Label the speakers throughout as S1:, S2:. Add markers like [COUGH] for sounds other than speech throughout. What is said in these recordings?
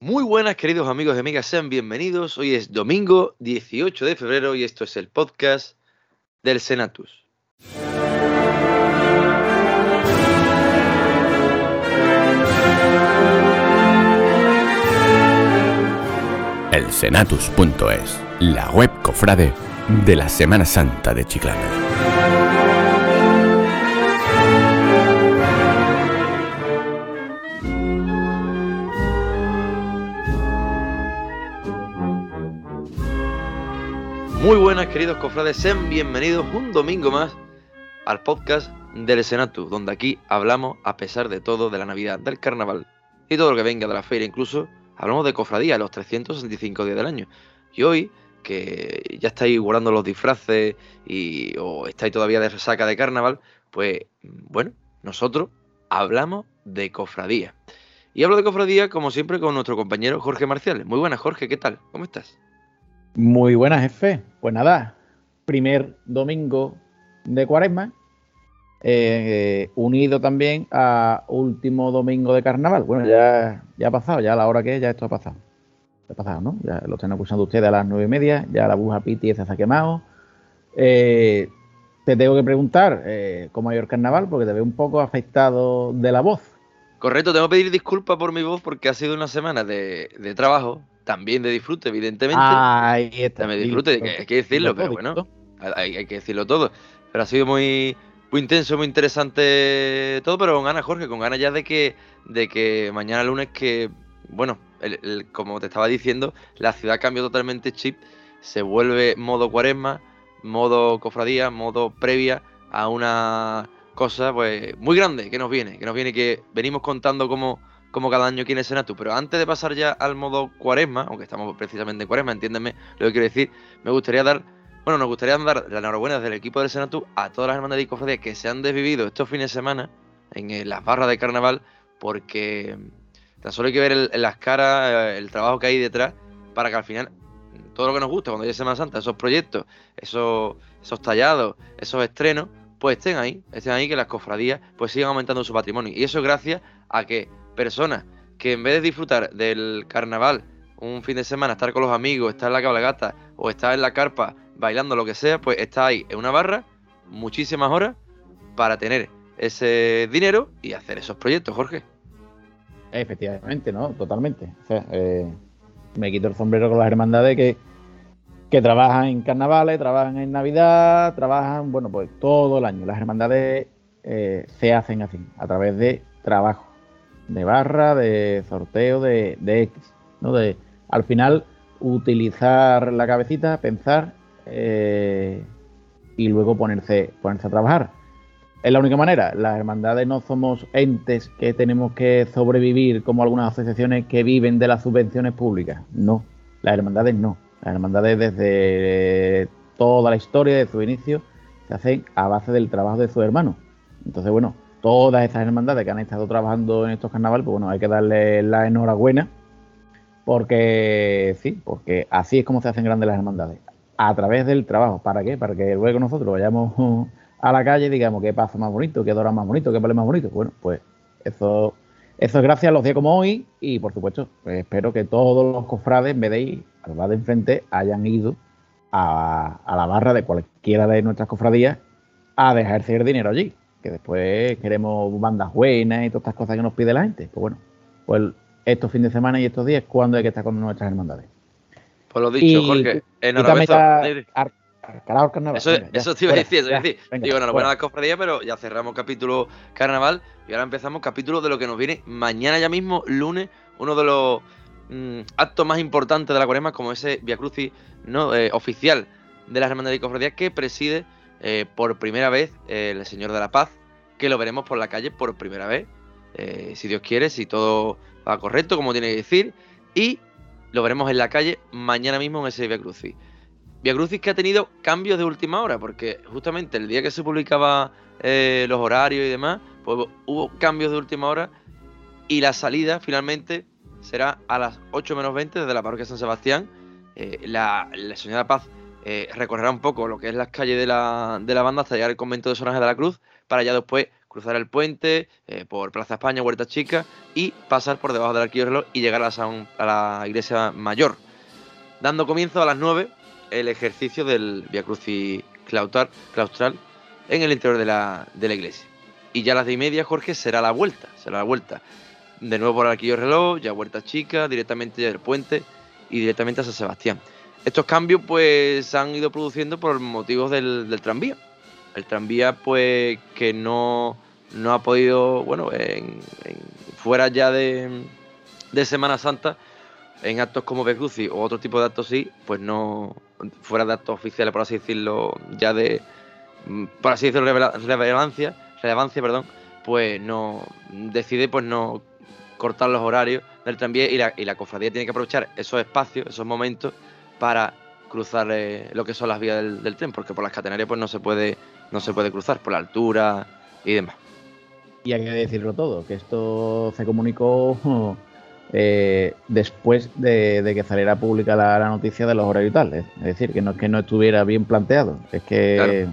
S1: Muy buenas queridos amigos y amigas, sean bienvenidos. Hoy es domingo 18 de febrero y esto es el podcast del Senatus.
S2: El Senatus.es, la web cofrade de la Semana Santa de Chiclana.
S1: Muy buenas queridos cofrades, sean bienvenidos un domingo más al podcast del Senatus, donde aquí hablamos a pesar de todo de la Navidad, del Carnaval y todo lo que venga de la feria, incluso hablamos de cofradía los 365 días del año. Y hoy, que ya estáis guardando los disfraces y o estáis todavía de resaca de carnaval, pues bueno, nosotros hablamos de cofradía. Y hablo de cofradía, como siempre, con nuestro compañero Jorge Marcial. Muy buenas, Jorge, ¿qué tal? ¿Cómo estás?
S3: Muy buenas, jefe. Pues nada, primer domingo de cuaresma, eh, unido también a último domingo de carnaval. Bueno, ya, ya ha pasado, ya a la hora que es, ya esto ha pasado. Ha pasado, ¿no? Ya lo están acusando ustedes a las nueve y media, ya la buja Piti se ha quemado. Eh, te tengo que preguntar eh, cómo ha el carnaval, porque te veo un poco afectado de la voz.
S1: Correcto, tengo que pedir disculpas por mi voz porque ha sido una semana de trabajo, también de disfrute, evidentemente.
S3: Ahí está.
S1: También de disfrute, hay, hay que decirlo, pero bueno, hay, hay, que decirlo todo. Pero ha sido muy, muy intenso, muy interesante todo, pero con ganas, Jorge, con ganas ya de que, de que mañana lunes, que, bueno, el, el, como te estaba diciendo, la ciudad cambió totalmente chip, se vuelve modo cuaresma, modo cofradía, modo previa a una cosa pues muy grande que nos viene, que nos viene que venimos contando como, como cada año en el Senatu. Pero antes de pasar ya al modo cuaresma, aunque estamos precisamente en cuaresma, entiéndeme lo que quiero decir, me gustaría dar, bueno, nos gustaría dar la enhorabuena desde el equipo del Senatu a todas las hermanas de cofradías que se han desvivido estos fines de semana en eh, las barras de carnaval, porque tan solo hay que ver las caras el trabajo que hay detrás para que al final todo lo que nos gusta cuando llega Semana Santa, esos proyectos, esos, esos tallados, esos estrenos, pues estén ahí, estén ahí que las cofradías pues sigan aumentando su patrimonio. Y eso gracias a que personas que en vez de disfrutar del carnaval un fin de semana, estar con los amigos, estar en la cabalgata o estar en la carpa bailando lo que sea, pues está ahí en una barra muchísimas horas para tener ese dinero y hacer esos proyectos, Jorge.
S3: Efectivamente, ¿no? Totalmente. O sea, eh, me quito el sombrero con las hermandades que, que trabajan en carnavales, trabajan en Navidad, trabajan, bueno, pues todo el año. Las hermandades eh, se hacen así, a través de trabajo, de barra, de sorteo, de, de X, ¿no? De, al final, utilizar la cabecita, pensar eh, y luego ponerse, ponerse a trabajar. Es la única manera. Las hermandades no somos entes que tenemos que sobrevivir como algunas asociaciones que viven de las subvenciones públicas. No, las hermandades no. Las hermandades desde toda la historia, de su inicio, se hacen a base del trabajo de sus hermanos. Entonces, bueno, todas esas hermandades que han estado trabajando en estos carnavales, pues bueno, hay que darle la enhorabuena, porque sí, porque así es como se hacen grandes las hermandades, a través del trabajo. ¿Para qué? Para que luego nosotros vayamos [LAUGHS] a la calle y digamos qué pasa más bonito, qué dora más bonito, qué vale más bonito. Bueno, pues eso, eso es gracias a los días como hoy y por supuesto, pues espero que todos los cofrades, en vez de ir al bar de enfrente, hayan ido a, la barra de cualquiera de nuestras cofradías a dejarse el dinero allí que después queremos bandas buenas y todas estas cosas que nos pide la gente. Pues bueno, pues estos fines de semana y estos días, cuando hay que estar con nuestras hermandades?
S1: Pues lo dicho,
S3: Y-
S1: Jorge. Enhorabuena.
S3: carnaval.
S1: Eso,
S3: Venga,
S1: eso te iba a decir, eso
S3: ya,
S1: decir,
S3: venga,
S1: digo, enhorabuena a la cofradía, pero ya cerramos capítulo carnaval y ahora empezamos capítulo de lo que nos viene mañana ya mismo, lunes, uno de los mm, actos más importantes de la cuaresma, como ese Via Crucis ¿no? Eh, oficial de las hermandades y cofradías que preside eh, por primera vez eh, el Señor de la Paz, que lo veremos por la calle por primera vez, eh, si Dios quiere, si todo va correcto, como tiene que decir, y lo veremos en la calle mañana mismo en ese Via Crucis. Via Crucis que ha tenido cambios de última hora, porque justamente el día que se publicaba los horarios y demás, pues hubo cambios de última hora y la salida finalmente será a las 8 menos 20 desde la parroquia San Sebastián. Eh, la, la Paz eh, recorrerá un poco lo que es las calles de la, de la banda hasta llegar al convento de San de la Cruz, para ya después cruzar el puente eh, por Plaza España, Huerta Chica y pasar por debajo del arquillo reloj y llegar a la, a la iglesia mayor. Dando comienzo a las 9 el ejercicio del Via Crucis claustral en el interior de la, de la iglesia. Y ya a las de y media, Jorge, será la vuelta. Será la vuelta. De nuevo por el arquillo reloj, ya Huerta Chica, directamente del puente y directamente a San Sebastián. Estos cambios pues se han ido produciendo por motivos del, tranvía. El tranvía pues que no, no ha podido, bueno, en, fuera ya de, de, Semana Santa, en actos como Becruci o otro tipo de actos sí, pues no, fuera de actos oficiales, por así decirlo, ya de, por así decirlo, relevancia, relevancia, perdón, pues no, decide pues no cortar los horarios del tranvía y la, y la cofradía tiene que aprovechar esos espacios, esos momentos para cruzar eh, lo que son las vías del, tren, porque por las catenarias pues no se puede no se puede cruzar por la altura y demás.
S3: Y hay que decirlo todo, que esto se comunicó eh, después de, que saliera pública la, noticia de los horarios y tal. Es decir, que no es que no estuviera bien planteado, es que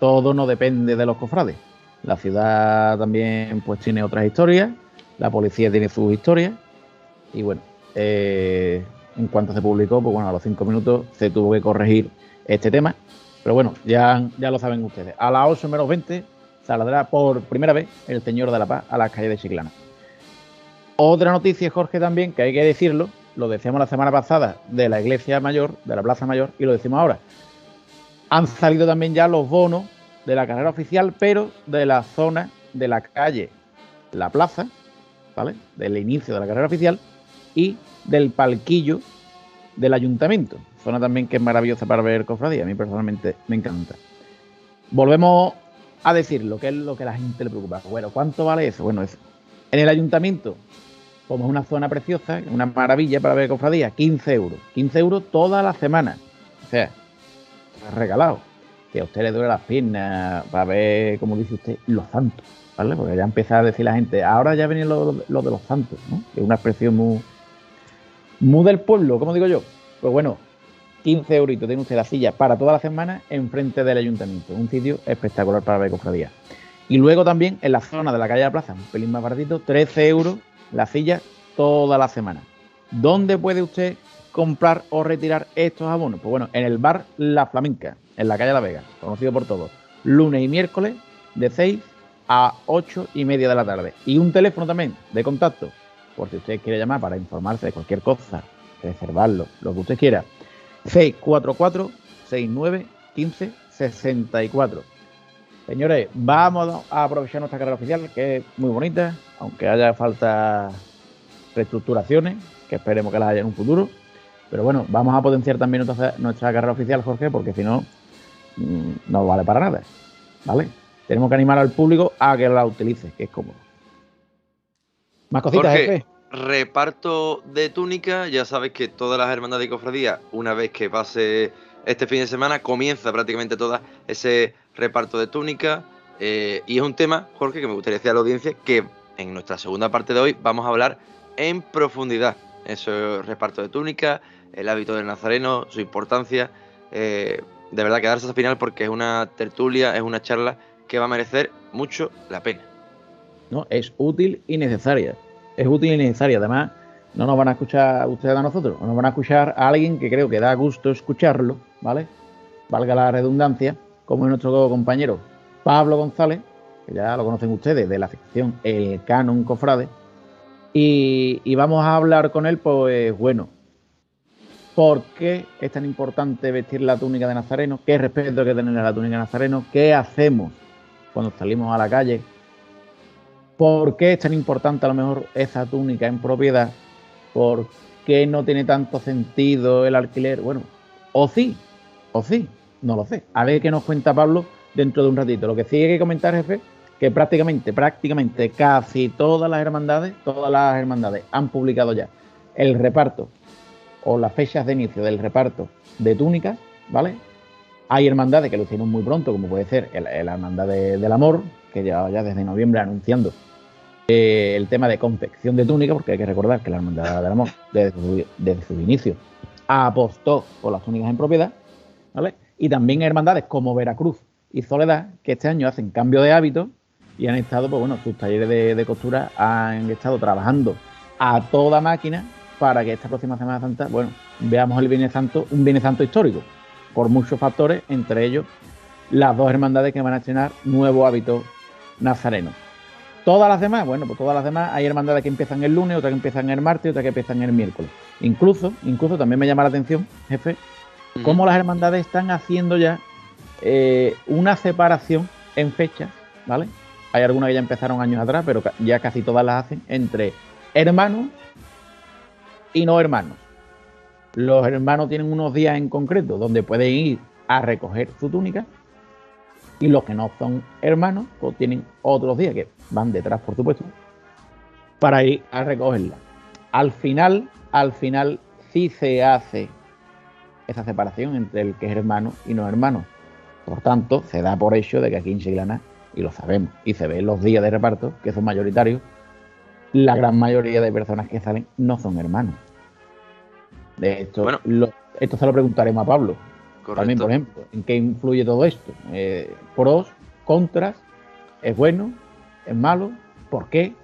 S3: todo no depende de los cofrades. La ciudad también pues tiene otras historias, la policía tiene sus historias y bueno, eh, en cuanto se publicó, pues bueno, a los cinco minutos se tuvo que corregir este tema. Pero bueno, ya, ya lo saben ustedes. A las 8 menos 20 saldrá por primera vez el Señor de la Paz a las calles de Chiclana. Otra noticia, Jorge, también, que hay que decirlo, lo decíamos la semana pasada de la Iglesia Mayor, de la Plaza Mayor, y lo decimos ahora. Han salido también ya los bonos de la carrera oficial, pero de la zona de la calle La Plaza, ¿vale? Del inicio de la carrera oficial y del palquillo del ayuntamiento. Zona también que es maravillosa para ver cofradía. A mí personalmente me encanta. Volvemos a decir lo que es lo que a la gente le preocupa. Bueno, ¿cuánto vale eso? Bueno, eso. En el ayuntamiento, como es una zona preciosa, una maravilla para ver cofradía, 15 euros. 15 euros toda la semana. O sea, regalado. Que a usted le duele las piernas para ver, como dice usted, los santos. ¿Vale? Porque ya empieza a decir la gente, ahora ya viene lo, lo de los santos, es una expresión muy, muy del pueblo, como digo yo. Pues bueno, 15 euritos tiene usted la silla para toda la semana enfrente del ayuntamiento. Un sitio espectacular para ver cofradía. Y luego también en la zona de la calle de la Plaza, un pelín más baratito, 13 euros la silla toda la semana. ¿Dónde puede usted comprar o retirar estos abonos? Pues bueno, en el bar La Flamenca, en la calle La Vega, conocido por todos. Lunes y miércoles de 6 a 8 y media de la tarde. Y un teléfono también de contacto por si usted quiere llamar para informarse de cualquier cosa, reservarlo, lo que usted quiera. 644 69 15 64. Señores, vamos a aprovechar nuestra carrera oficial, que es muy bonita, aunque haya falta reestructuraciones, que esperemos que las haya en un futuro. Pero bueno, vamos a potenciar también nuestra, nuestra carrera oficial, Jorge, porque si no, mm, no vale para nada. ¿Vale? Tenemos que animar al público a que la utilice, que es cómodo.
S1: Más cositas, Jorge, Reparto de túnica, ya sabes que todas las hermandades de cofradía, una vez que pase este fin de semana, comienza prácticamente toda ese reparto de túnica. Eh, y es un tema, Jorge, que me gustaría decir a la audiencia que en nuestra segunda parte de hoy vamos a hablar en profundidad. Ese reparto de túnica, el hábito del nazareno, su importancia. Eh, de verdad, quedarse hasta final porque es una tertulia, es una charla que va a merecer mucho la pena.
S3: No, es útil y necesaria es útil y necesaria. Además, no nos van a escuchar ustedes a nosotros, nos van a escuchar a alguien que creo que da gusto escucharlo, ¿vale? Valga la redundancia, como es nuestro compañero Pablo González, que ya lo conocen ustedes, de la sección El Canon Cofrade. Y, y vamos a hablar con él, pues bueno, ¿por qué es tan importante vestir la túnica de Nazareno? ¿Qué respeto hay que tener a la túnica de Nazareno? ¿Qué hacemos cuando salimos a la calle? ¿Por qué es tan importante a lo mejor esa túnica en propiedad? ¿Por qué no tiene tanto sentido el alquiler? Bueno, o sí, o sí, no lo sé. A ver qué nos cuenta Pablo dentro de un ratito. Lo que sí hay que comentar, jefe, que prácticamente, prácticamente casi todas las hermandades, todas las hermandades han publicado ya el reparto o las fechas de inicio del reparto de túnicas, ¿vale? Hay hermandades que lo hicieron muy pronto, como puede ser la hermandad del amor, que llevaba ya desde noviembre anunciando eh, el tema de confección de túnica, porque hay que recordar que la Hermandad del Amor, desde su, desde su inicio, apostó por las túnicas en propiedad, ¿vale? Y también hermandades como Veracruz y Soledad, que este año hacen cambio de hábito y han estado, pues bueno, sus talleres de, costura han estado trabajando a toda máquina para que esta próxima Semana Santa, bueno, veamos el Viernes Santo, un Viernes Santo histórico, por muchos factores, entre ellos las dos hermandades que van a estrenar nuevo hábito nazareno. Todas las demás, bueno, pues todas las demás hay hermandades que empiezan el lunes, otras que empiezan el martes, otras que empiezan el miércoles. Incluso, incluso también me llama la atención, jefe, cómo las hermandades están haciendo ya eh, una separación en fechas, ¿vale? Hay algunas que ya empezaron años atrás, pero ya casi todas las hacen entre hermanos y no hermanos. Los hermanos tienen unos días en concreto donde pueden ir a recoger su túnica y los que no son hermanos pues tienen otros días que van detrás, por supuesto, para ir a recogerla. Al final, al final sí se hace esa separación entre el que es hermano y no hermano. Por tanto, se da por hecho de que aquí en Chiclana y lo sabemos, y se ve en los días de reparto, que son mayoritarios, la gran mayoría de personas que salen no son hermanos. De hecho, esto se lo preguntaremos a Pablo. También, por ejemplo, ¿en qué influye todo esto? Eh, pros, contras, ¿es bueno? ¿Es malo? ¿Por qué?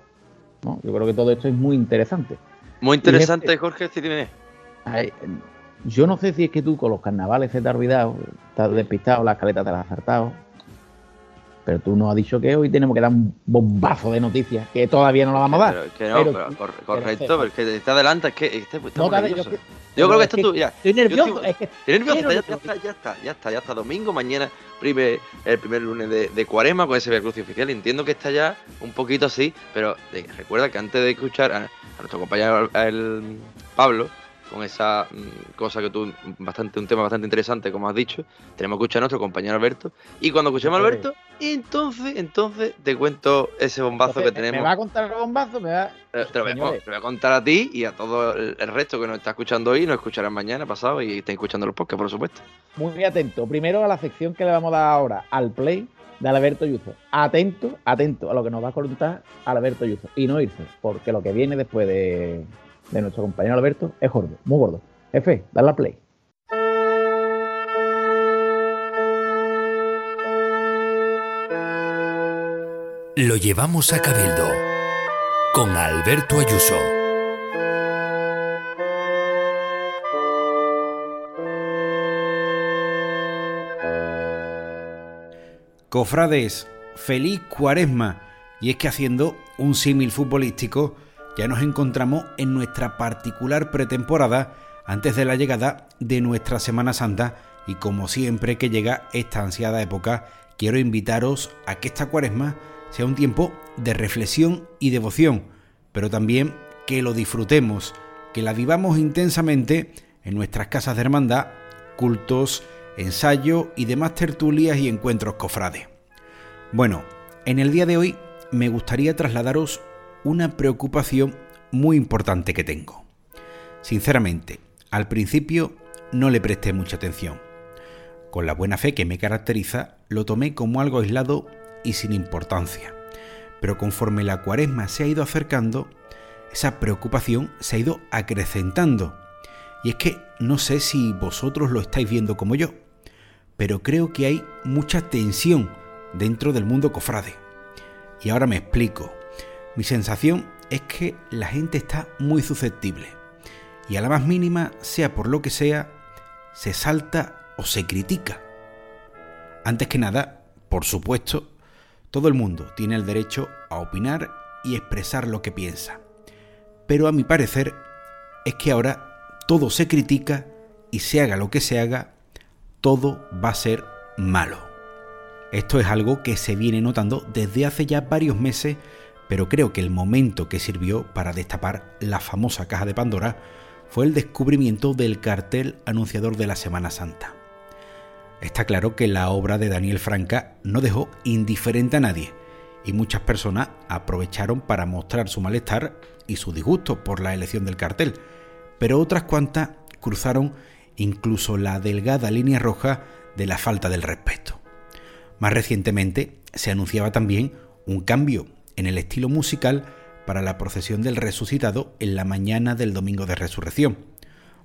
S3: ¿No? Yo creo que todo esto es muy interesante.
S1: Muy interesante, Jorge, si
S3: yo no sé si es que tú con los carnavales se te ha olvidado, estás despistado, las caletas te las has saltado, pero tú nos has dicho que hoy tenemos que dar un bombazo de noticias que todavía no la vamos a dar.
S1: Pero, que no, pero, correcto, pero es que está adelante, es que este, pues, no, yo, yo, creo que esto tú ya.
S3: Estoy nervioso,
S1: es que estoy nervioso, ya, está, ya está, ya está, ya está domingo, mañana primer, el primer lunes de, de Cuaresma con ese Via oficial. Entiendo que está ya un poquito así, pero recuerda que antes de escuchar a, nuestro compañero el Pablo, con esa mm, cosa que tú, bastante, un tema bastante interesante, como has dicho. Tenemos que escuchar a nuestro compañero Alberto. Y cuando escuchemos a Alberto, entonces, entonces te cuento ese bombazo que tenemos. ¿Me
S3: va a contar el bombazo? Me va...
S1: Eh, te, lo voy, a contar a ti y a todo el, resto que nos está escuchando hoy, nos escucharán mañana, pasado y estén escuchando los podcasts, por supuesto.
S3: Muy atento. Primero a la sección que le vamos a dar ahora, al play de Alberto Yuzo. Atento, atento a lo que nos va a contar Alberto Yuzo. Y no irse, porque lo que viene después de de nuestro compañero Alberto es gordo, muy gordo. F, dale la play.
S2: Lo llevamos a Cabildo con Alberto Ayuso.
S4: Cofrades, feliz cuaresma. Y es que haciendo un símil futbolístico, ya nos encontramos en nuestra particular pretemporada antes de la llegada de nuestra Semana Santa y como siempre que llega esta ansiada época, quiero invitaros a que esta cuaresma sea un tiempo de reflexión y devoción, pero también que lo disfrutemos, que la vivamos intensamente en nuestras casas de hermandad, cultos, ensayo y demás tertulias y encuentros cofrades. Bueno, en el día de hoy me gustaría trasladaros una preocupación muy importante que tengo. Sinceramente, al principio no le presté mucha atención. Con la buena fe que me caracteriza, lo tomé como algo aislado y sin importancia. Pero conforme la cuaresma se ha ido acercando, esa preocupación se ha ido acrecentando. Y es que no sé si vosotros lo estáis viendo como yo, pero creo que hay mucha tensión dentro del mundo cofrade. Y ahora me explico. Mi sensación es que la gente está muy susceptible y a la más mínima, sea por lo que sea, se salta o se critica. Antes que nada, por supuesto, todo el mundo tiene el derecho a opinar y expresar lo que piensa. Pero a mi parecer es que ahora todo se critica y se haga lo que se haga, todo va a ser malo. Esto es algo que se viene notando desde hace ya varios meses pero creo que el momento que sirvió para destapar la famosa caja de Pandora fue el descubrimiento del cartel anunciador de la Semana Santa. Está claro que la obra de Daniel Franca no dejó indiferente a nadie y muchas personas aprovecharon para mostrar su malestar y su disgusto por la elección del cartel, pero otras cuantas cruzaron incluso la delgada línea roja de la falta del respeto. Más recientemente se anunciaba también un cambio en el estilo musical para la procesión del resucitado en la mañana del domingo de resurrección,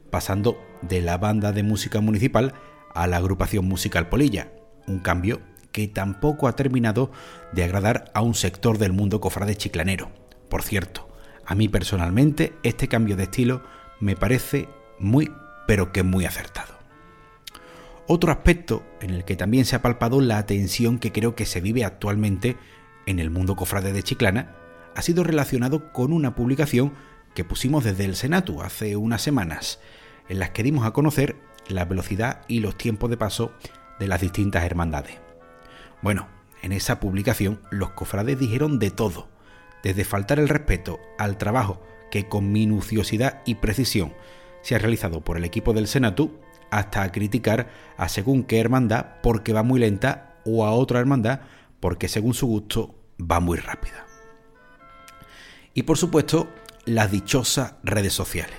S4: pasando de la banda de música municipal a la agrupación musical Polilla, un cambio que tampoco ha terminado de agradar a un sector del mundo cofrade chiclanero. Por cierto, a mí personalmente este cambio de estilo me parece muy, pero que muy acertado. Otro aspecto en el que también se ha palpado la tensión que creo que se vive actualmente en el mundo cofrade de Chiclana ha sido relacionado con una publicación que pusimos desde el Senatu hace unas semanas, en las que dimos a conocer la velocidad y los tiempos de paso de las distintas hermandades. Bueno, en esa publicación los cofrades dijeron de todo, desde faltar el respeto al trabajo que con minuciosidad y precisión se ha realizado por el equipo del Senatu, hasta criticar a según qué hermandad porque va muy lenta o a otra hermandad porque según su gusto va muy rápida. Y por supuesto, las dichosas redes sociales.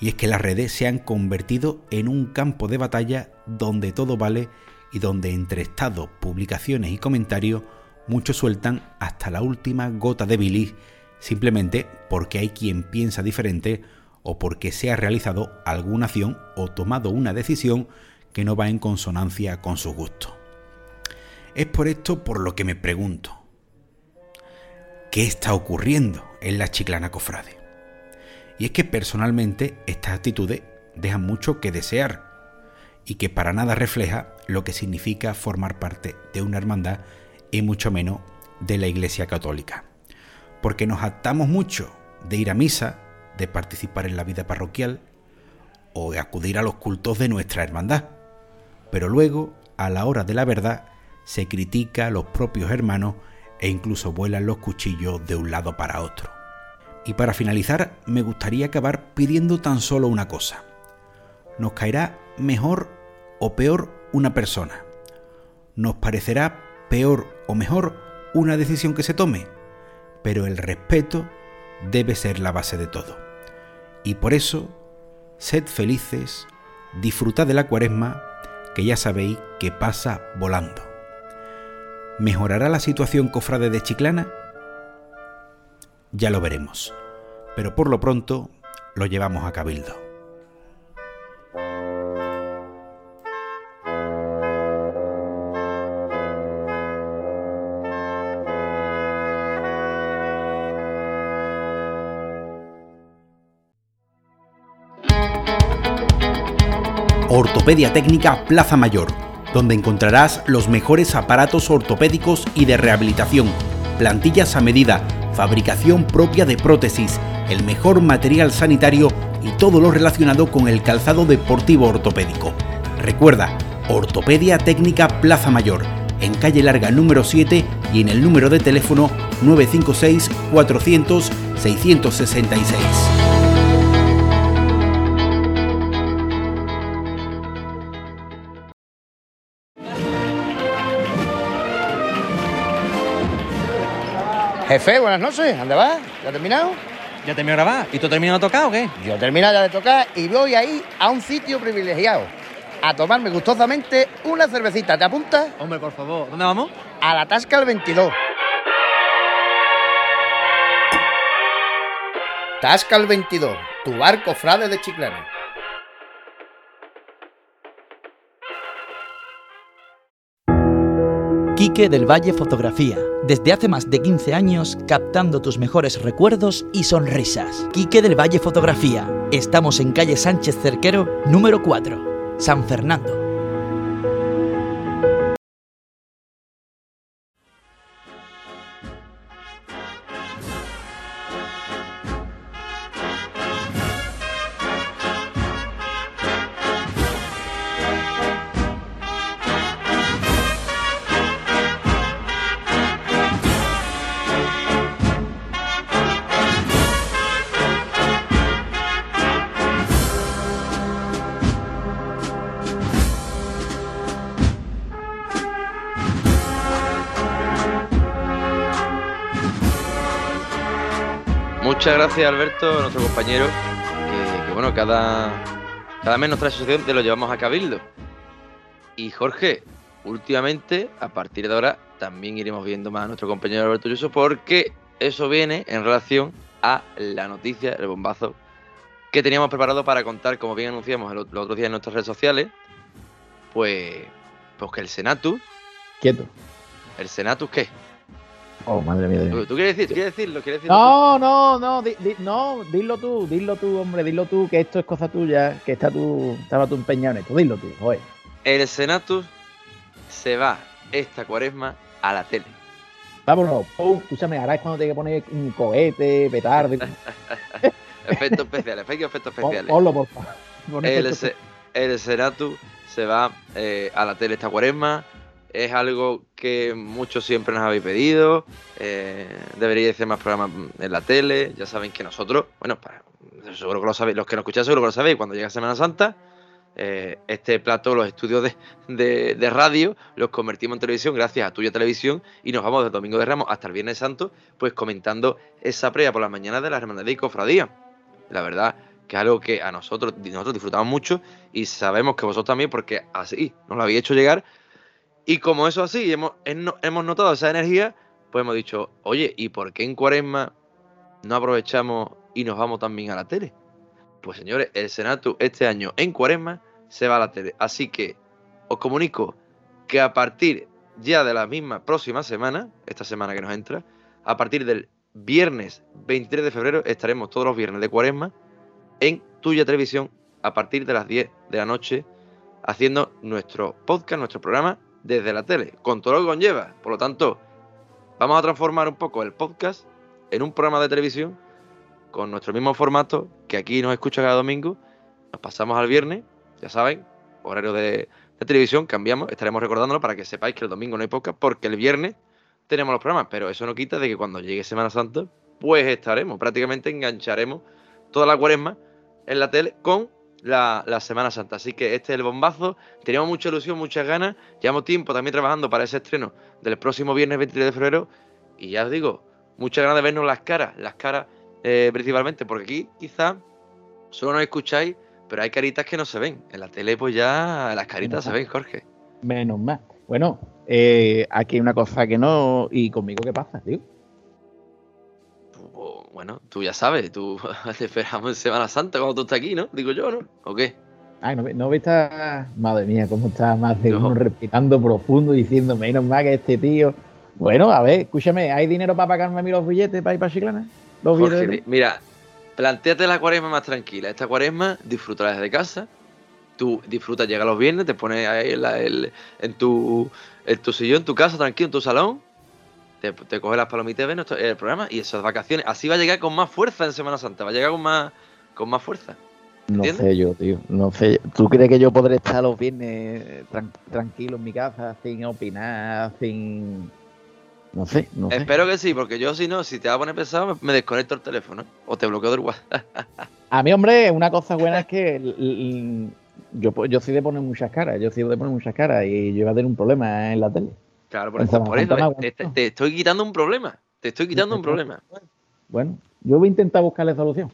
S4: Y es que las redes se han convertido en un campo de batalla donde todo vale y donde entre estados, publicaciones y comentarios muchos sueltan hasta la última gota de bilis simplemente porque hay quien piensa diferente o porque se ha realizado alguna acción o tomado una decisión que no va en consonancia con su gusto. Es por esto por lo que me pregunto, ¿qué está ocurriendo en la chiclana cofrade? Y es que personalmente estas actitudes dejan mucho que desear y que para nada refleja lo que significa formar parte de una hermandad y mucho menos de la Iglesia Católica. Porque nos atamos mucho de ir a misa, de participar en la vida parroquial o de acudir a los cultos de nuestra hermandad. Pero luego, a la hora de la verdad, se critica a los propios hermanos e incluso vuelan los cuchillos de un lado para otro. Y para finalizar, me gustaría acabar pidiendo tan solo una cosa. Nos caerá mejor o peor una persona. Nos parecerá peor o mejor una decisión que se tome, pero el respeto debe ser la base de todo. Y por eso, sed felices, disfrutad de la cuaresma, que ya sabéis que pasa volando. ¿Mejorará la situación cofrade de Chiclana? Ya lo veremos, pero por lo pronto lo llevamos a Cabildo. Ortopedia Técnica Plaza Mayor, donde encontrarás los mejores aparatos ortopédicos y de rehabilitación, plantillas a medida, fabricación propia de prótesis, el mejor material sanitario y todo lo relacionado con el calzado deportivo ortopédico. Recuerda, Ortopedia Técnica Plaza Mayor, en calle larga número 7 y en el número de teléfono 956 400 666.
S5: Jefe, buenas noches. ¿Dónde vas? ¿Ya terminado?
S6: ¿Ya terminó de grabar? ¿Y tú terminado de tocar o qué?
S5: Yo he terminado ya de tocar y voy ahí a un sitio privilegiado a tomarme gustosamente una cervecita. ¿Te apuntas?
S6: Hombre, por favor. ¿Dónde vamos?
S5: A la Tasca el 22. Tasca el 22, tu barco frade de Chiclana.
S7: Quique del Valle Fotografía. Desde hace más de 15 años captando tus mejores recuerdos y sonrisas. Quique del Valle Fotografía. Estamos en calle Sánchez Cerquero, número 4, San Fernando.
S1: Muchas gracias Alberto, nuestro compañero, que, bueno, cada, cada mes nuestra asociación te lo llevamos a Cabildo. Y Jorge, últimamente, a partir de ahora, también iremos viendo más a nuestro compañero Alberto Yuso, porque eso viene en relación a la noticia, el bombazo que teníamos preparado para contar, como bien anunciamos los otros días en nuestras redes sociales, pues, pues que el Senatu
S3: Quieto.
S1: ¿El Senatus qué?
S3: Oh, madre mía.
S1: ¿Tú, tú quieres, decir, quieres decirlo? ¿Quieres decirlo
S3: no, no, no, di, di, no, dilo tú, dilo tú, hombre, dilo tú, que esto es cosa tuya, que está tú, estaba tú empeñado en esto, dilo tú, joder.
S1: El Senatus se va esta cuaresma a la tele.
S3: Vámonos, pum, escúchame, ahora es cuando tiene que poner un cohete, petardo. [LAUGHS]
S1: efectos especiales, efectos especiales.
S3: Ponlo, por favor.
S1: El, se, el Senatus se va eh, a la tele esta cuaresma es algo que muchos siempre nos habéis pedido. Eh, hacer más programas en la tele. Ya saben que nosotros, bueno, seguro que lo sabéis, los que nos escucháis seguro que lo sabéis, cuando llega Semana Santa, eh, este plato, los estudios de, radio, los convertimos en televisión gracias a tuya televisión y nos vamos del Domingo de Ramos hasta el Viernes Santo, pues comentando esa previa por las mañanas de la Hermandad y Cofradía. La verdad que es algo que a nosotros, nosotros disfrutamos mucho y sabemos que vosotros también, porque así nos lo habéis hecho llegar y como eso así, hemos, hemos notado esa energía, pues hemos dicho, oye, ¿y por qué en Cuaresma no aprovechamos y nos vamos también a la tele? Pues señores, el Senatu este año en Cuaresma se va a la tele. Así que os comunico que a partir ya de la misma próxima semana, esta semana que nos entra, a partir del viernes 23 de febrero estaremos todos los viernes de Cuaresma en Tuya Televisión a partir de las 10 de la noche haciendo nuestro podcast, nuestro programa desde la tele, con todo lo que conlleva. Por lo tanto, vamos a transformar un poco el podcast en un programa de televisión con nuestro mismo formato que aquí nos escucha cada domingo. Nos pasamos al viernes, ya saben, horario de, televisión, cambiamos, estaremos recordándolo para que sepáis que el domingo no hay podcast porque el viernes tenemos los programas, pero eso no quita de que cuando llegue Semana Santa, pues estaremos, prácticamente engancharemos toda la cuaresma en la tele con la, Semana Santa. Así que este es el bombazo. Teníamos mucha ilusión, muchas ganas. Llevamos tiempo también trabajando para ese estreno del próximo viernes 23 de febrero. Y ya os digo, muchas ganas de vernos las caras, las caras eh, principalmente, porque aquí quizá solo nos escucháis, pero hay caritas que no se ven. En la tele, pues ya las caritas se ven, Jorge.
S3: Menos mal. Bueno, eh, aquí hay una cosa que no. ¿Y conmigo qué pasa, tío?
S1: Bueno, tú ya sabes, tú [LAUGHS] te esperamos en Semana Santa cuando tú estás aquí, ¿no? Digo yo, ¿no? ¿O qué?
S3: Ay, no, no está, madre mía, cómo está más de uno respirando profundo diciendo, menos mal que este tío. Bueno, a ver, escúchame, ¿hay dinero para pagarme a mí los billetes para ir para Chiclana?
S1: Los Jorge, mira, planteate la cuaresma más tranquila. Esta cuaresma, disfrútala desde casa. Tú disfrutas, llega los viernes, te pones ahí en, tu, en tu sillón, en tu casa, tranquilo, en tu salón, te, te coge las palomitas nuestro, el programa y esas vacaciones. Así va a llegar con más fuerza en Semana Santa, va a llegar con más, con más fuerza.
S3: No sé yo, tío. No sé. ¿Tú crees que yo podré estar los viernes tranquilo en mi casa, sin opinar, sin. No sé, no sé.
S1: Espero que sí, porque yo si no, si te va a poner pesado, me, desconecto el teléfono o te bloqueo del WhatsApp. [LAUGHS]
S3: a mí, hombre, una cosa buena es que yo, yo soy de poner muchas caras, yo soy de poner muchas caras y yo iba a tener un problema en la tele.
S1: Claro, por eso, te, estoy quitando un problema. Te estoy quitando un problema.
S3: Bueno, yo voy a intentar buscarle solución.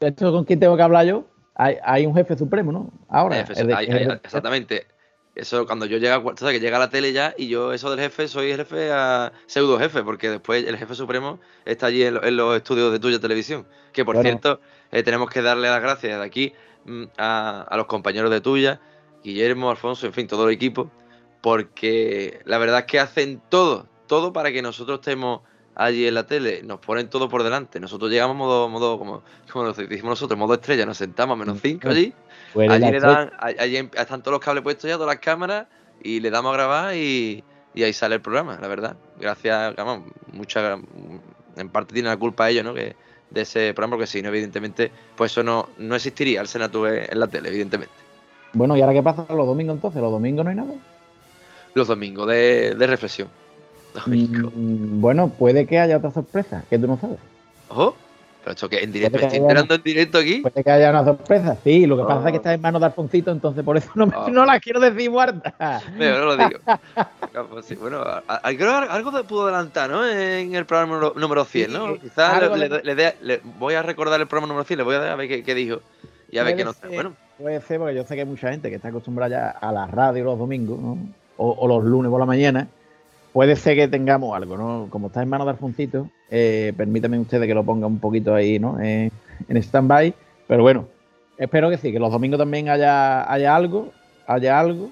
S3: ¿Esto con quién tengo que hablar yo? Hay, un jefe supremo, ¿no? Ahora.
S1: exactamente. Eso cuando yo llega, o sea, que llega a la tele ya y yo eso del jefe soy jefe a pseudo jefe, porque después el jefe supremo está allí en, los estudios de tuya televisión. Que por cierto, eh, tenemos que darle las gracias de aquí mm, a, a, los compañeros de tuya, Guillermo, Alfonso, en fin, todo el equipo, porque la verdad es que hacen todo, todo para que nosotros estemos allí en la tele, nos ponen todo por delante. Nosotros llegamos modo, modo como, como lo decimos nosotros, modo estrella, nos sentamos menos cinco allí. allí le dan, allí em, están todos los cables puestos ya, todas las cámaras, y le damos a grabar y, ahí sale el programa, la verdad. Gracias, vamos, mucha, en parte tiene la culpa ellos, ¿no? Que, de ese programa, porque si no, evidentemente, pues eso no, no existiría el Senatu en la tele, evidentemente.
S3: Bueno, ¿y ahora qué pasa los domingos entonces? ¿Los domingos no hay nada?
S1: Los domingos de, reflexión.
S3: Mm, bueno, puede que haya otra sorpresa que tú no sabes.
S1: Ojo, pero esto que en directo, estoy enterando en directo aquí.
S3: Puede que haya una sorpresa, sí. Lo que pasa es que está en manos de Alfoncito, entonces por eso no, oh. no la quiero decir muerta. [LAUGHS]
S1: Pero no lo digo. bueno, algo pudo adelantar, ¿no? En el programa número 100, ¿no? Quizás le, voy a recordar el programa número 100, le voy a, a ver qué, dijo y a ver qué no está. Bueno.
S3: Puede ser, porque yo sé que hay mucha gente que está acostumbrada ya a la radio los domingos, ¿no? O, los lunes por la mañana, puede ser que tengamos algo, ¿no? Como está en manos de Alfoncito, eh, permítanme ustedes que lo ponga un poquito ahí, ¿no? En stand-by, pero bueno, espero que sí, que los domingos también haya, haya algo, haya algo.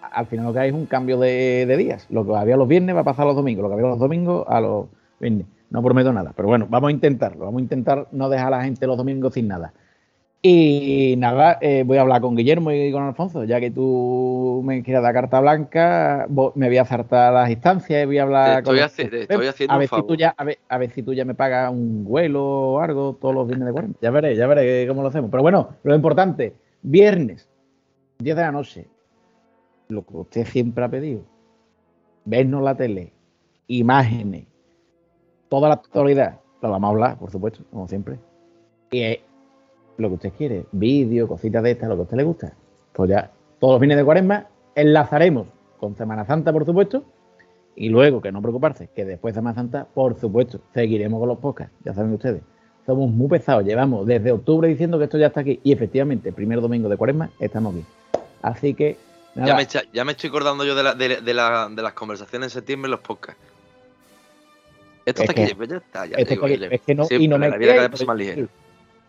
S3: al final lo que hay es un cambio de, días. Lo que había los viernes va a pasar los domingos, lo que había los domingos a los viernes. No prometo nada, pero bueno, vamos a intentarlo. Vamos a intentar no dejar a la gente los domingos sin nada. Y nada, eh, voy a hablar con Guillermo y con Alfonso, ya que tú me quieres dar carta blanca, me voy a acertar las instancias y voy a hablar
S1: con... Estoy, haciendo
S3: a ver, Si tú ya, a, ver, si tú ya me pagas un vuelo o algo todos los viernes de 40. Ya veré, ya veré cómo lo hacemos. Pero bueno, lo importante, viernes, 10 de la noche, lo que usted siempre ha pedido, vernos la tele, imágenes, toda la actualidad, lo vamos a hablar, por supuesto, como siempre. Y lo que usted quiere, vídeo, cositas de estas, lo que a usted le gusta. Pues ya, todos los fines de cuaresma enlazaremos con Semana Santa, por supuesto, y luego, que no preocuparse, que después de Semana Santa, por supuesto, seguiremos con los podcasts, ya saben ustedes. Somos muy pesados, llevamos desde octubre diciendo que esto ya está aquí, y efectivamente, el primer domingo de cuaresma estamos aquí. Así que...
S1: Ya, me, ya, me, estoy acordando yo de, la, de, de, las conversaciones en septiembre en los podcasts. Esto está aquí, pues ya está, ya
S3: digo, es que no, y no me la vida más ligera.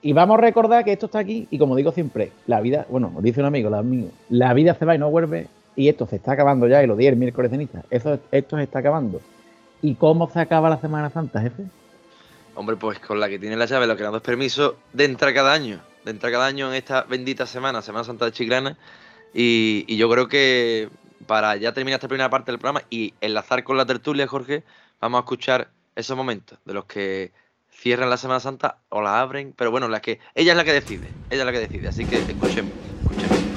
S3: Y vamos a recordar que esto está aquí y como digo siempre, la vida, bueno, dice un amigo, la, la vida se va y no vuelve y esto se está acabando ya y lo di el miércoles ceniza. Eso, esto se está acabando. ¿Y cómo se acaba la Semana Santa, jefe?
S1: Hombre, pues con la que tiene la llave, lo que nos da permiso de entrar cada año, de entrar cada año en esta bendita semana, Semana Santa de Chiclana. Y, y yo creo que para ya terminar esta primera parte del programa y enlazar con la tertulia, Jorge, vamos a escuchar esos momentos de los que cierran la Semana Santa o la abren, pero bueno, la que ella es la que decide, ella es la que decide, así que escuchen, escuchen.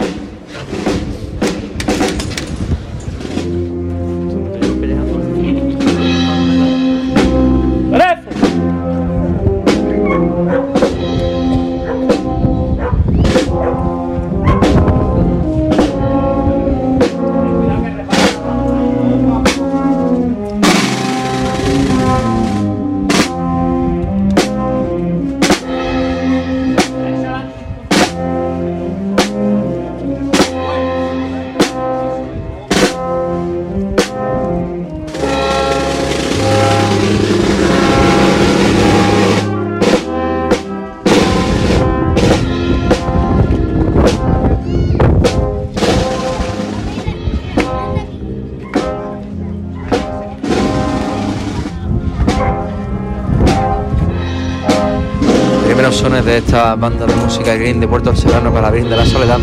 S1: De esta banda de música green de Puerto Serrano con la Virgen de la Soledad,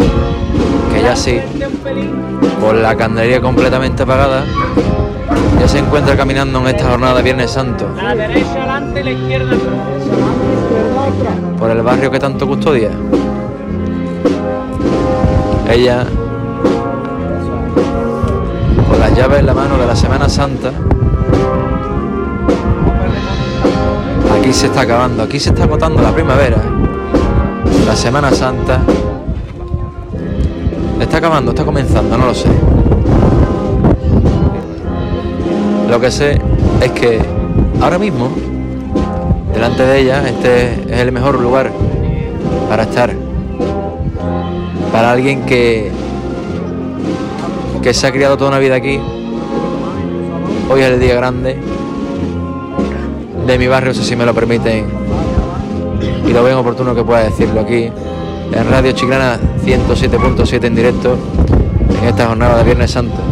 S1: que ya sí, por la candelería completamente apagada, ya se encuentra caminando en esta jornada de Viernes Santo. La derecha adelante, la izquierda Por el barrio que tanto custodia. Ella, con las llaves en la mano de la Semana Santa, aquí se está acabando, aquí se está agotando la primavera, la Semana Santa. Está acabando, está comenzando, no lo sé. Lo que sé es que ahora mismo, delante de ella, este es el mejor lugar para estar. Para alguien que, que se ha criado toda una vida aquí. Hoy es el día grande de mi barrio, si me lo permiten, y lo ven oportuno que pueda decirlo aquí, en Radio Chiclana 107.7 en directo, en esta jornada de Viernes Santo.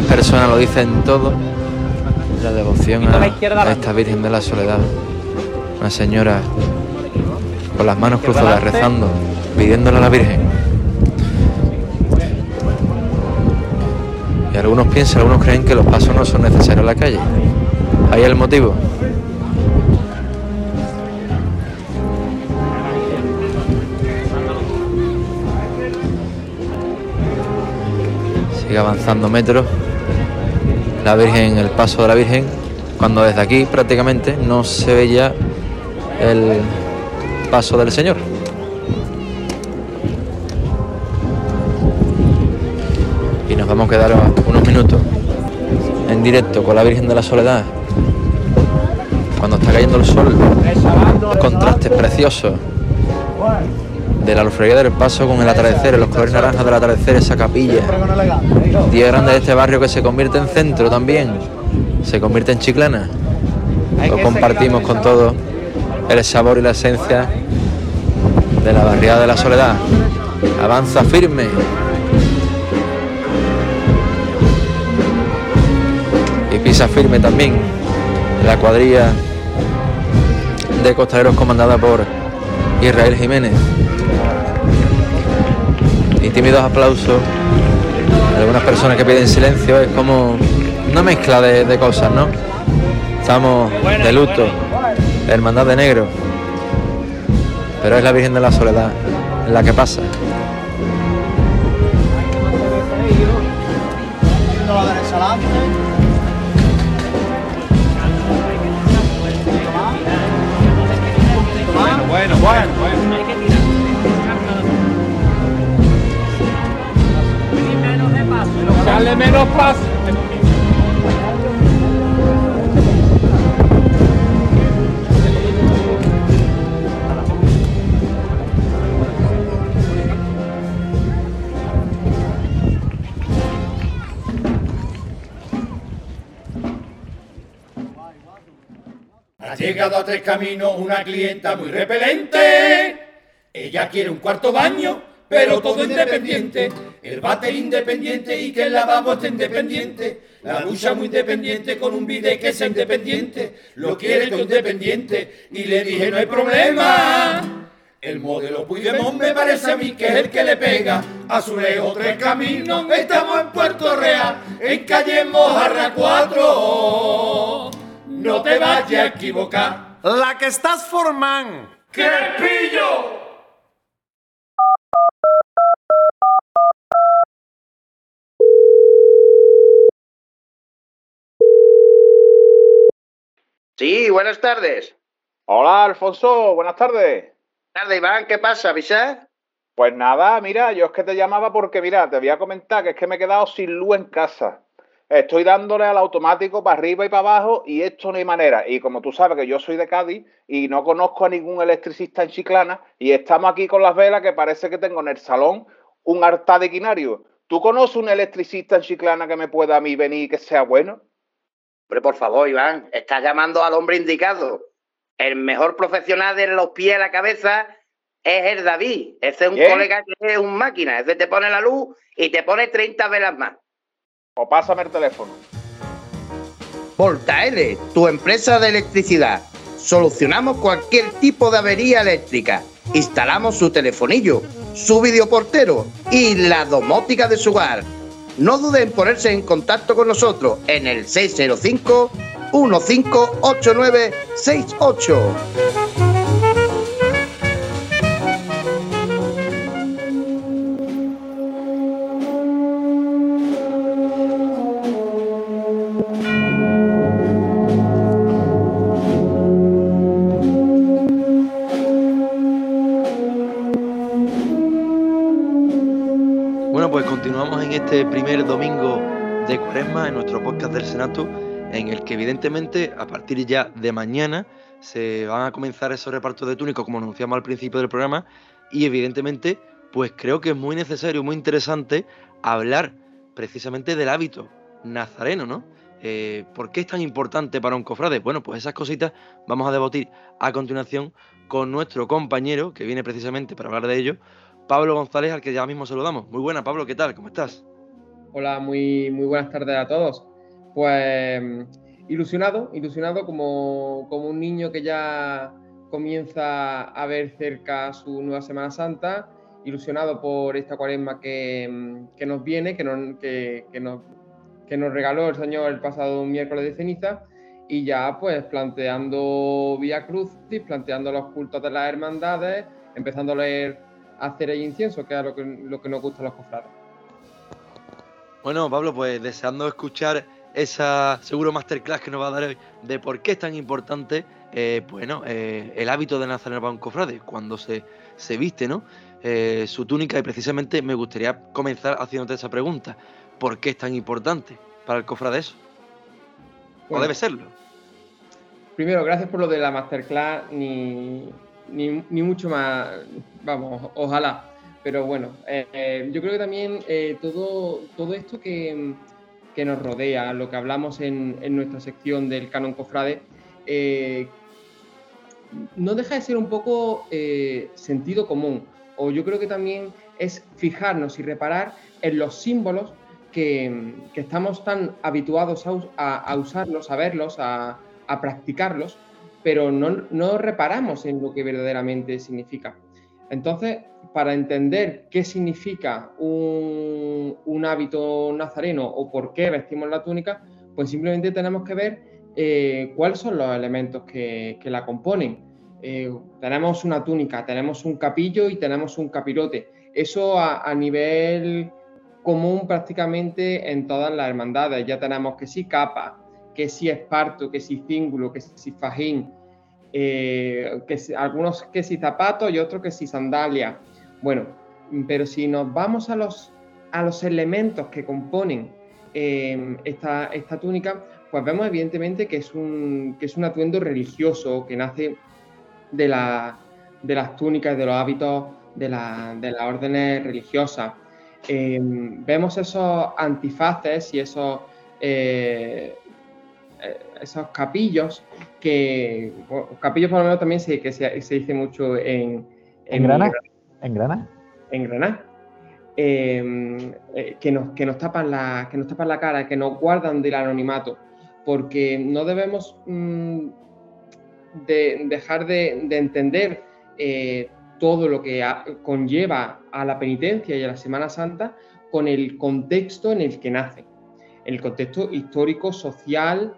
S1: Las personas lo dicen todo. La devoción a, esta Virgen de la Soledad. Una señora con las manos cruzadas rezando, pidiéndole a la Virgen. algunos piensan, algunos creen que los pasos no son necesarios en la calle. Ahí es el motivo. Sigue avanzando metros. La Virgen, el paso de la Virgen, cuando desde aquí prácticamente no se ve ya el paso del Señor. Y nos vamos a quedar unos minutos en directo con la Virgen de la Soledad. Cuando está cayendo el sol, contrastes preciosos de la alfreguía del paso con el atardecer, los colores naranjas del atardecer, esa capilla. Día grande de este barrio que se convierte en centro también, se convierte en chiclana. Lo compartimos con todo el sabor y la esencia de la barriada de la soledad. Avanza firme. Y pisa firme también la cuadrilla de costaleros comandada por Israel Jiménez. Tímidos aplausos algunas personas que piden silencio. Es como una mezcla de cosas, ¿no? Estamos de luto hermandad de negro. Pero es la Virgen de la Soledad la que pasa.
S8: Caminos una clienta muy repelente. Ella quiere un cuarto baño, pero todo independiente. El váter independiente y que el lavabo esté independiente. La ducha muy independiente con un bidet que sea independiente. Lo quiere todo independiente. Y le dije, no hay problema. El modelo Puigdemont me parece a mí que es el que le pega a su lejos tres caminos. Estamos en Puerto Real, en calle Mojarra 4. No te vayas a equivocar.
S9: La que estás formando.
S8: ¡Crepillo!
S5: Sí, buenas tardes.
S10: Hola, Alfonso, buenas tardes.
S5: Buenas tardes, Iván, ¿qué pasa, avisar?
S10: Pues nada, mira, yo es que te llamaba porque, mira, te voy a comentar que es que me he quedado sin luz en casa. Estoy dándole al automático para arriba y para abajo y esto no hay manera. Y como tú sabes que yo soy de Cádiz y no conozco a ningún electricista en Chiclana y estamos aquí con las velas que parece que tengo en el salón un quinario. ¿Tú conoces un electricista en Chiclana que me pueda a mí venir y que sea bueno?
S5: Hombre, por favor, Iván, estás llamando al hombre indicado. El mejor profesional de los pies a la cabeza es el David. Ese es un colega que es un máquina. Ese te pone la luz y te pone 30 velas más.
S10: O pásame el teléfono.
S5: L, tu empresa de electricidad. Solucionamos cualquier tipo de avería eléctrica. Instalamos su telefonillo, su videoportero y la domótica de su hogar. No duden en ponerse en contacto con nosotros en el 605 158968.
S1: Este primer domingo de Cuaresma en nuestro podcast del Senato, en el que evidentemente a partir ya de mañana se van a comenzar esos repartos de túnicos como anunciamos al principio del programa y evidentemente pues creo que es muy necesario, muy interesante hablar precisamente del hábito nazareno, ¿no? Eh, ¿Por qué es tan importante para un cofrade? Bueno, pues esas cositas vamos a debatir a continuación con nuestro compañero que viene precisamente para hablar de ello, Pablo González, al que ya mismo saludamos. Muy buena, Pablo, ¿qué tal? ¿Cómo estás?
S11: Hola, muy, muy buenas tardes a todos. Pues ilusionado, ilusionado como, como un niño que ya comienza a ver cerca su nueva Semana Santa, ilusionado por esta cuaresma que, nos viene, que nos, que, nos que nos regaló el Señor el pasado miércoles de ceniza y ya pues planteando Vía Crucis, planteando los cultos de las hermandades, empezando a leer hacer el incienso, que es lo que, lo que nos gusta a los cofrades.
S1: Bueno, Pablo, pues deseando escuchar esa seguro masterclass que nos va a dar hoy de por qué es tan importante eh, bueno, eh, el hábito de Nazareno para un cofrade, cuando se, se viste, ¿no? Eh, su túnica, y precisamente me gustaría comenzar haciéndote esa pregunta. ¿Por qué es tan importante para el cofrade eso? ¿O debe serlo?
S11: Primero, gracias por lo de la masterclass, ni, ni, mucho más, vamos, ojalá. Pero bueno, yo creo que también todo, todo esto que, que, nos rodea, lo que hablamos en, en nuestra sección del canon cofrade, no deja de ser un poco eh, sentido común. O yo creo que también es fijarnos y reparar en los símbolos que, estamos tan habituados a, usarlos, a verlos, a, practicarlos, pero no, reparamos en lo que verdaderamente significa. Entonces, para entender qué significa un, hábito nazareno o por qué vestimos la túnica, pues simplemente tenemos que ver eh, cuáles son los elementos que, la componen. Eh, tenemos una túnica, tenemos un capillo y tenemos un capirote. Eso a, nivel común prácticamente en todas las hermandades. Ya tenemos que si capa, que si esparto, que si cíngulo, que si fajín, eh, que algunos que si zapatos y otros que si sandalia. Bueno, pero si nos vamos a los, a los elementos que componen esta, esta túnica, pues vemos evidentemente que es un, que es un atuendo religioso que nace de, la, de las túnicas, de los hábitos de, la, de las órdenes religiosas. Em, vemos esos antifaces y esos, eh, esos capillos que, capillos por lo menos también se, que se, dice mucho en...
S3: ¿En, Granada? ¿En Granada?
S11: En Granada. Em, eh, que, nos, que, nos tapan la, que nos tapan la cara, que nos guardan del anonimato porque no debemos mm, dejar de, entender eh, todo lo que conlleva a la penitencia y a la Semana Santa con el contexto en el que nace, el contexto histórico, social,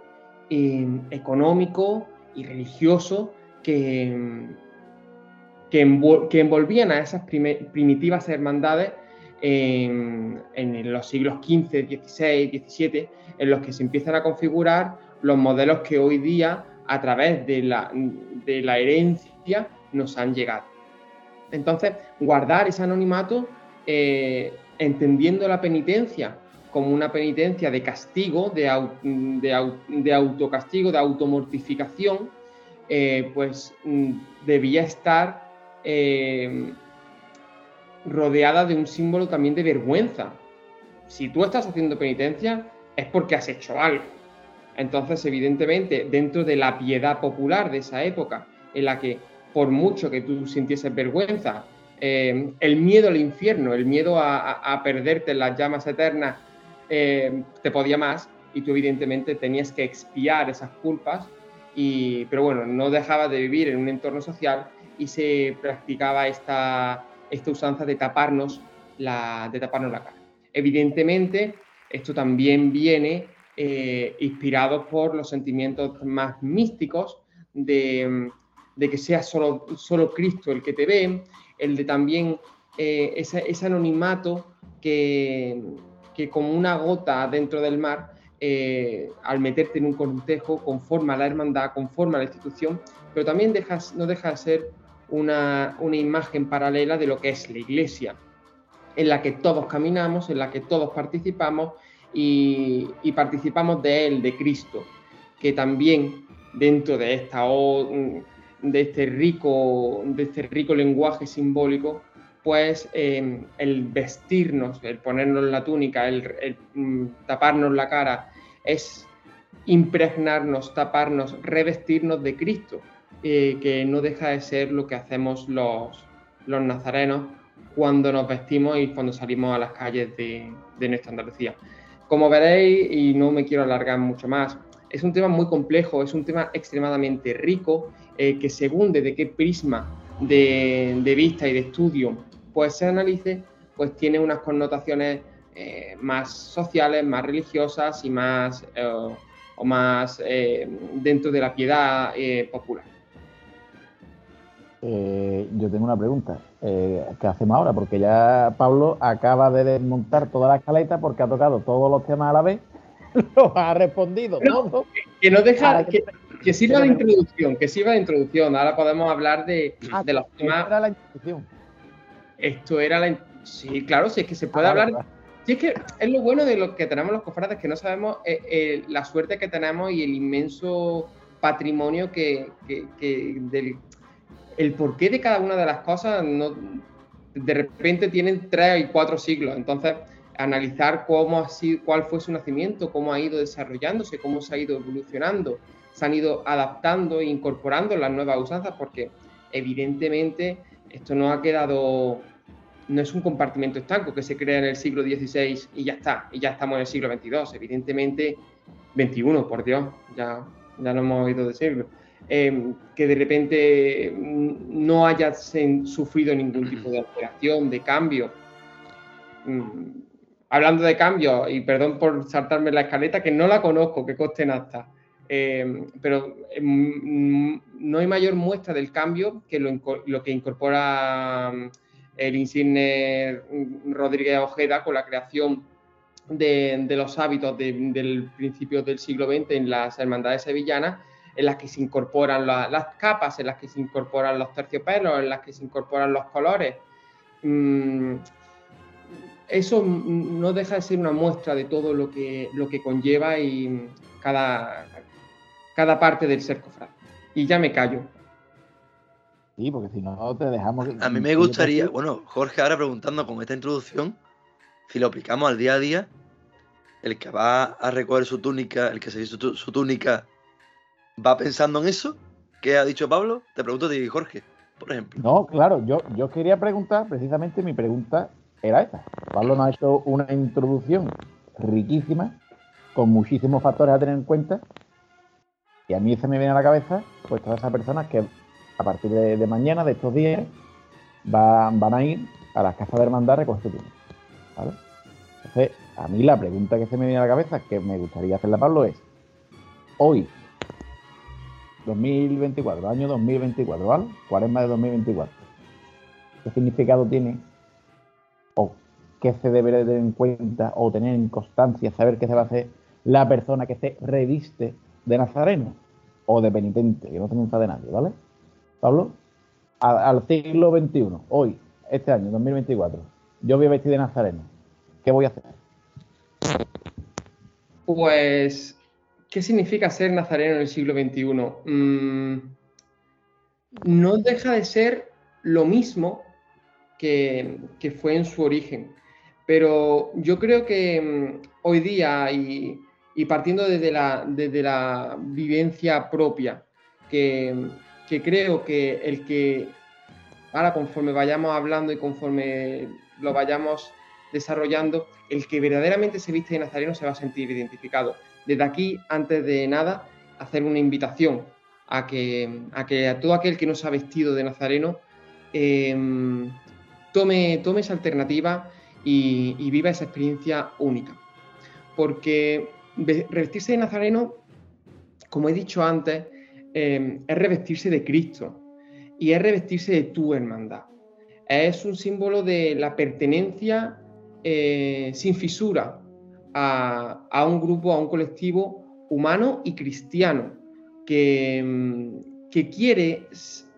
S11: económico y religioso que, que, envolvían a esas primitivas hermandades en, los siglos XV, XVI, XVII, en los que se empiezan a configurar los modelos que hoy día, a través de la, de la herencia, nos han llegado. Entonces, guardar ese anonimato, eh, entendiendo la penitencia como una penitencia de castigo, de, de, autocastigo, de automortificación, eh, pues mm, debía estar eh, rodeada de un símbolo también de vergüenza. Si tú estás haciendo penitencia es porque has hecho algo. Entonces, evidentemente, dentro de la piedad popular de esa época, en la que por mucho que tú sintieses vergüenza, eh, el miedo al infierno, el miedo a, perderte en las llamas eternas, eh, te podía más y tú evidentemente tenías que expiar esas culpas, y, pero bueno, no dejabas de vivir en un entorno social y se practicaba esta, esta usanza de taparnos la, de taparnos la cara. Evidentemente, esto también viene eh, inspirado por los sentimientos más místicos de, que sea solo, solo, Cristo el que te ve, el de también eh, ese, anonimato que, que, como una gota dentro del mar, eh, al meterte en un cortejo, conforma la hermandad, conforma la institución, pero también dejas, no deja de ser una, imagen paralela de lo que es la iglesia, en la que todos caminamos, en la que todos participamos y, participamos de Él, de Cristo, que también dentro de, esta, de, este, rico, de este rico lenguaje simbólico, pues em, el vestirnos, el ponernos la túnica, el, mm, taparnos la cara, es impregnarnos, taparnos, revestirnos de Cristo, eh, que no deja de ser lo que hacemos los, los nazarenos cuando nos vestimos y cuando salimos a las calles de, de nuestra Andalucía. Como veréis, y no me quiero alargar mucho más, es un tema muy complejo, es un tema extremadamente rico, eh, que según desde qué prisma de, de, vista y de estudio pues se analice, pues tiene unas connotaciones eh, más sociales, más religiosas y más, o más dentro de la piedad popular.
S3: yo tengo una pregunta. ¿Qué hacemos ahora? Porque ya Pablo acaba de desmontar toda la escaleta porque ha tocado todos los temas a la vez [LAUGHS] lo ha respondido todo.
S11: Que no deja, que, sirva de introducción, que sirva de introducción. Ahora podemos hablar de,
S3: ah,
S11: de los
S3: temas. La introducción.
S11: Esto era la. Sí, claro, sí, es que se puede hablar. Sí, es que es lo bueno de lo que tenemos los cofrades, que no sabemos eh, eh, la suerte que tenemos y el inmenso patrimonio que, que, del el porqué de cada una de las cosas no, de repente tienen tres y cuatro siglos. Entonces, analizar cómo ha sido, cuál fue su nacimiento, cómo ha ido desarrollándose, cómo se ha ido evolucionando, se han ido adaptando e incorporando las nuevas usanzas, porque evidentemente esto no ha quedado, no es un compartimento estanco que se crea en el siglo XVI y ya está, y ya estamos en el siglo XXII, evidentemente XXI, por Dios, ya, ya lo hemos oído decirlo. Eh, que de repente no haya sufrido ningún tipo de alteración, de cambio. Mm, hablando de cambio, y perdón por saltarme la escaleta, que no la conozco, que coste nada, eh, pero em, no hay mayor muestra del cambio que lo, que incorpora mm, el insigne Rodríguez Ojeda con la creación de, los hábitos del principio del siglo XX en las hermandades sevillanas, en las que se incorporan las capas, en las que se incorporan los terciopelos, en las que se incorporan los colores. Mm, eso no deja de ser una muestra de todo lo que, lo que conlleva y cada, cada parte del ser cofrade. Y ya me callo.
S3: Sí, porque si no te dejamos.
S1: A mí me gustaría, bueno, Jorge ahora preguntando con esta introducción, si lo aplicamos al día a día, el que va a recoger su túnica, el que se hizo su, túnica, ¿va pensando en eso? ¿Qué ha dicho Pablo? Te pregunto a ti, Jorge, por ejemplo.
S3: No, claro, yo, yo quería preguntar, precisamente mi pregunta era esta. Pablo nos ha hecho una introducción riquísima, con muchísimos factores a tener en cuenta. Y a mí se me viene a la cabeza, pues todas esas personas que a partir de, mañana, de estos días, van, a ir a las casas de hermandad a recoger ¿vale? Entonces, a mí la pregunta que se me viene a la cabeza, que me gustaría hacerle a Pablo, es: hoy, 2024, año 2024, ¿vale? Cuaresma de 2024, ¿qué significado tiene o qué se debe tener en cuenta o tener en constancia, saber qué se va a hacer la persona que se reviste de nazareno o de penitente, que no se nunca de nadie, ¿vale? Pablo, al, siglo XXI, hoy, este año, 2024, yo voy a vestir de nazareno, ¿qué voy a hacer?
S11: Pues, ¿qué significa ser nazareno en el siglo XXI? Mm, no deja de ser lo mismo que, fue en su origen. Pero yo creo que mm, hoy día y, partiendo la, desde la vivencia propia, que, creo que el que ahora conforme vayamos hablando y conforme lo vayamos desarrollando, el que verdaderamente se viste de nazareno se va a sentir identificado. Desde aquí, antes de nada, hacer una invitación a que a, que a todo aquel que no se ha vestido de nazareno eh, tome, tome esa alternativa y, viva esa experiencia única. Porque revestirse de Nazareno, como he dicho antes, em, es revestirse de Cristo y es revestirse de tu hermandad. Es un símbolo de la pertenencia eh, sin fisura a, un grupo, a un colectivo humano y cristiano que, em, que quiere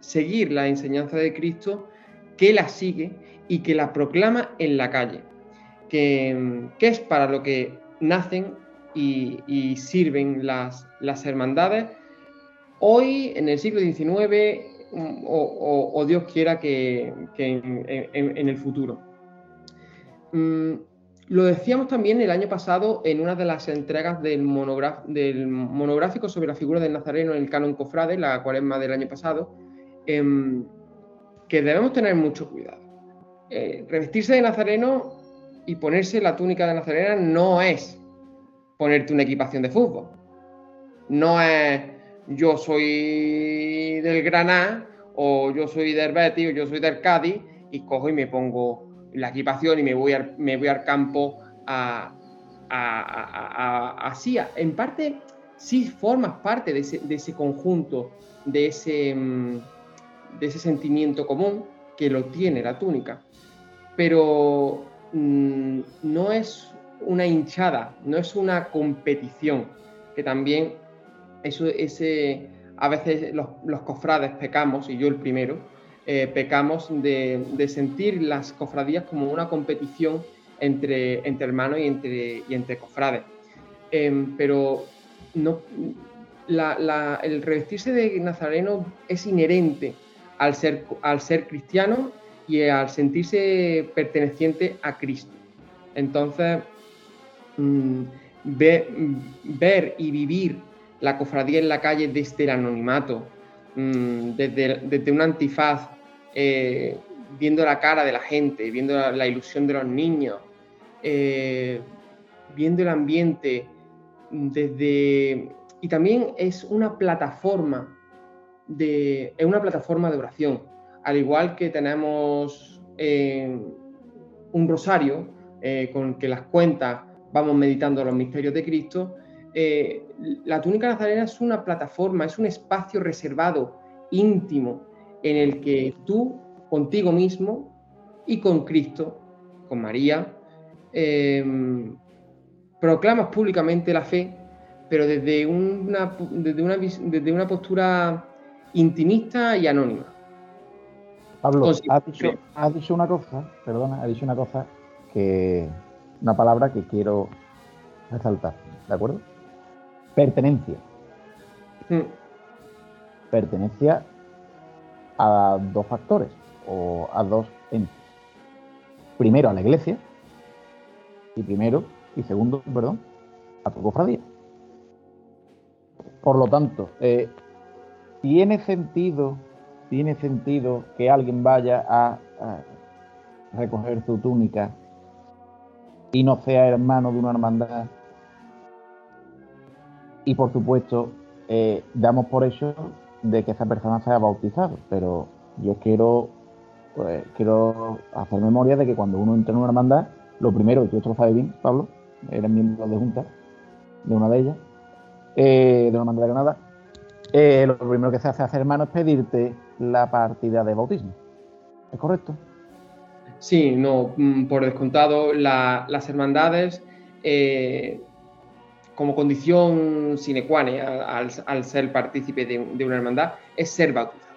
S11: seguir la enseñanza de Cristo, que la sigue y que la proclama en la calle, que, es para lo que nacen y, sirven las, las, hermandades hoy, en el siglo XIX, o, Dios quiera que, en, el futuro. Mm, lo decíamos también el año pasado en una de las entregas del, del monográfico sobre la figura del Nazareno en el canon Cofrade, la cuaresma del año pasado, em, que debemos tener mucho cuidado. Eh, revestirse de nazareno y ponerse la túnica de nazarena no es ponerte una equipación de fútbol. No es yo soy del Granada o yo soy del Betis o yo soy del Cádiz y cojo y me pongo la equipación y me voy al, me voy al campo así, en parte sí formas parte de ese, conjunto, de ese, mm, de ese sentimiento común que lo tiene la túnica, pero mm, no es una hinchada, no es una competición, que también eso, ese, a veces los, cofrades pecamos, y yo el primero, eh, pecamos de, sentir las cofradías como una competición entre, entre hermanos y entre, y entre cofrades. Em, pero no, el revestirse de nazareno es inherente al ser, al ser cristiano y al sentirse perteneciente a Cristo. Entonces, mm, ver y vivir la cofradía en la calle desde el anonimato, mm, desde, un antifaz, eh, viendo la cara de la gente, viendo la, ilusión de los niños, eh, viendo el ambiente, desde... Y también es una plataforma de, es una plataforma de oración. Al igual que tenemos eh, un rosario con que las cuentas vamos meditando los misterios de Cristo, eh, la túnica nazarena es una plataforma, es un espacio reservado, íntimo, en el que tú, contigo mismo y con Cristo, con María, em, proclamas públicamente la fe, pero desde una, desde una, desde una postura intimista y anónima.
S3: Pablo, has dicho, dicho, una cosa, perdona, ha dicho una cosa que, una palabra que quiero resaltar, ¿de acuerdo? Pertenencia. Mm. Pertenencia a dos factores o a dos entes. Primero a la iglesia y primero y segundo, perdón, a tu cofradía. Por lo tanto, eh, tiene sentido, tiene sentido que alguien vaya a, recoger su túnica y no sea hermano de una hermandad y por supuesto eh, damos por hecho de que esa persona sea bautizado, pero yo quiero, pues, quiero hacer memoria de que cuando uno entra en una hermandad, lo primero, y tú esto lo sabes bien, Pablo, eres miembro de junta de una de ellas, eh, de una hermandad de Granada, eh, lo primero que se hace hacer hermano es pedirte la partida de bautismo. ¿Es correcto?
S11: Sí, no, mm, por descontado, las hermandades como condición sine qua non al, ser partícipe de, una hermandad es ser bautizado.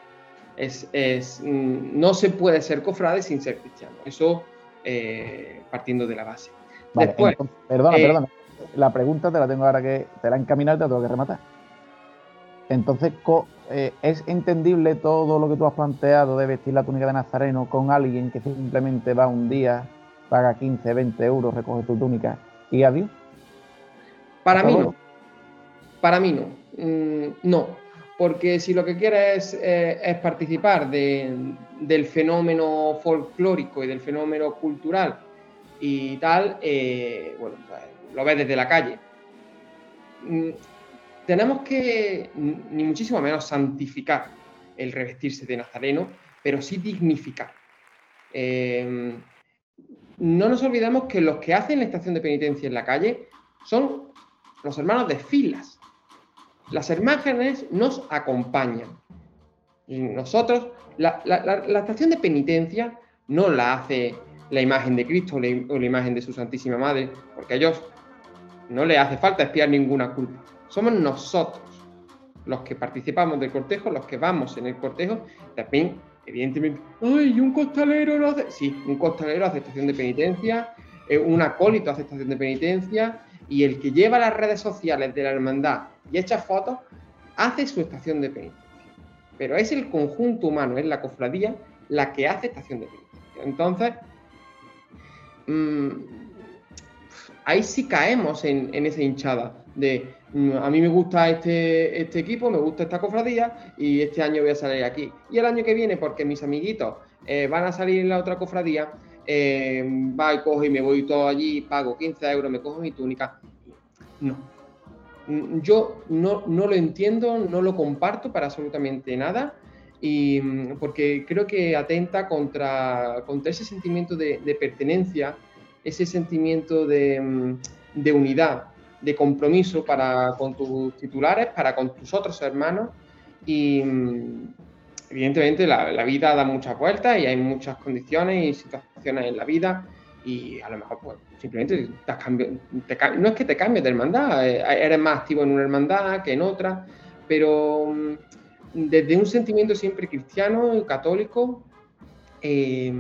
S11: Es, mm, no se puede ser cofrade sin ser cristiano. Eso eh, partiendo de la base.
S3: Después, perdona, eh, perdona. La pregunta te la tengo ahora que te la he encaminado y te tengo que rematar. Entonces, eh, ¿es entendible todo lo que tú has planteado de vestir la túnica de Nazareno con alguien que simplemente va un día, paga 15, 20 euros, recoge tu túnica y adiós?
S11: Para mí no. Para mí no. Mm, no. Porque si lo que quieres eh, es, participar del fenómeno folclórico y del fenómeno cultural y tal, eh, bueno, pues, lo ves desde la calle. Mm, tenemos que, ni muchísimo menos, santificar el revestirse de nazareno, pero sí dignificar. Em, no nos olvidemos que los que hacen la estación de penitencia en la calle son los hermanos de filas. Las imágenes nos acompañan. Nosotros, la, estación de penitencia no la hace la imagen de Cristo o la, imagen de su Santísima Madre, porque a ellos no les hace falta espiar ninguna culpa. Somos nosotros los que participamos del cortejo, los que vamos en el cortejo, también, evidentemente, ¡ay, un costalero lo hace! Sí, un costalero hace estación de penitencia, eh, un acólito hace estación de penitencia, y el que lleva las redes sociales de la hermandad y echa fotos, hace su estación de penitencia. Pero es el conjunto humano, es la cofradía, la que hace estación de penitencia. Entonces, mm, ahí sí caemos en, esa hinchada de mm, a mí me gusta este, este equipo, me gusta esta cofradía y este año voy a salir aquí. Y el año que viene, porque mis amiguitos eh, van a salir en la otra cofradía, eh, va y cojo y me voy todo allí, pago 15 euros, me cojo mi túnica. No. Mm, yo no, lo entiendo, no lo comparto para absolutamente nada, y mm, porque creo que atenta contra, contra ese sentimiento de, pertenencia ese sentimiento de, mm, de unidad, de compromiso para con tus titulares, para con tus otros hermanos y evidentemente la, vida da muchas vueltas y hay muchas condiciones y situaciones en la vida y a lo mejor pues simplemente te no es que te cambies de hermandad, eh, eres más activo en una hermandad que en otra, pero mm, desde un sentimiento siempre cristiano y católico, eh,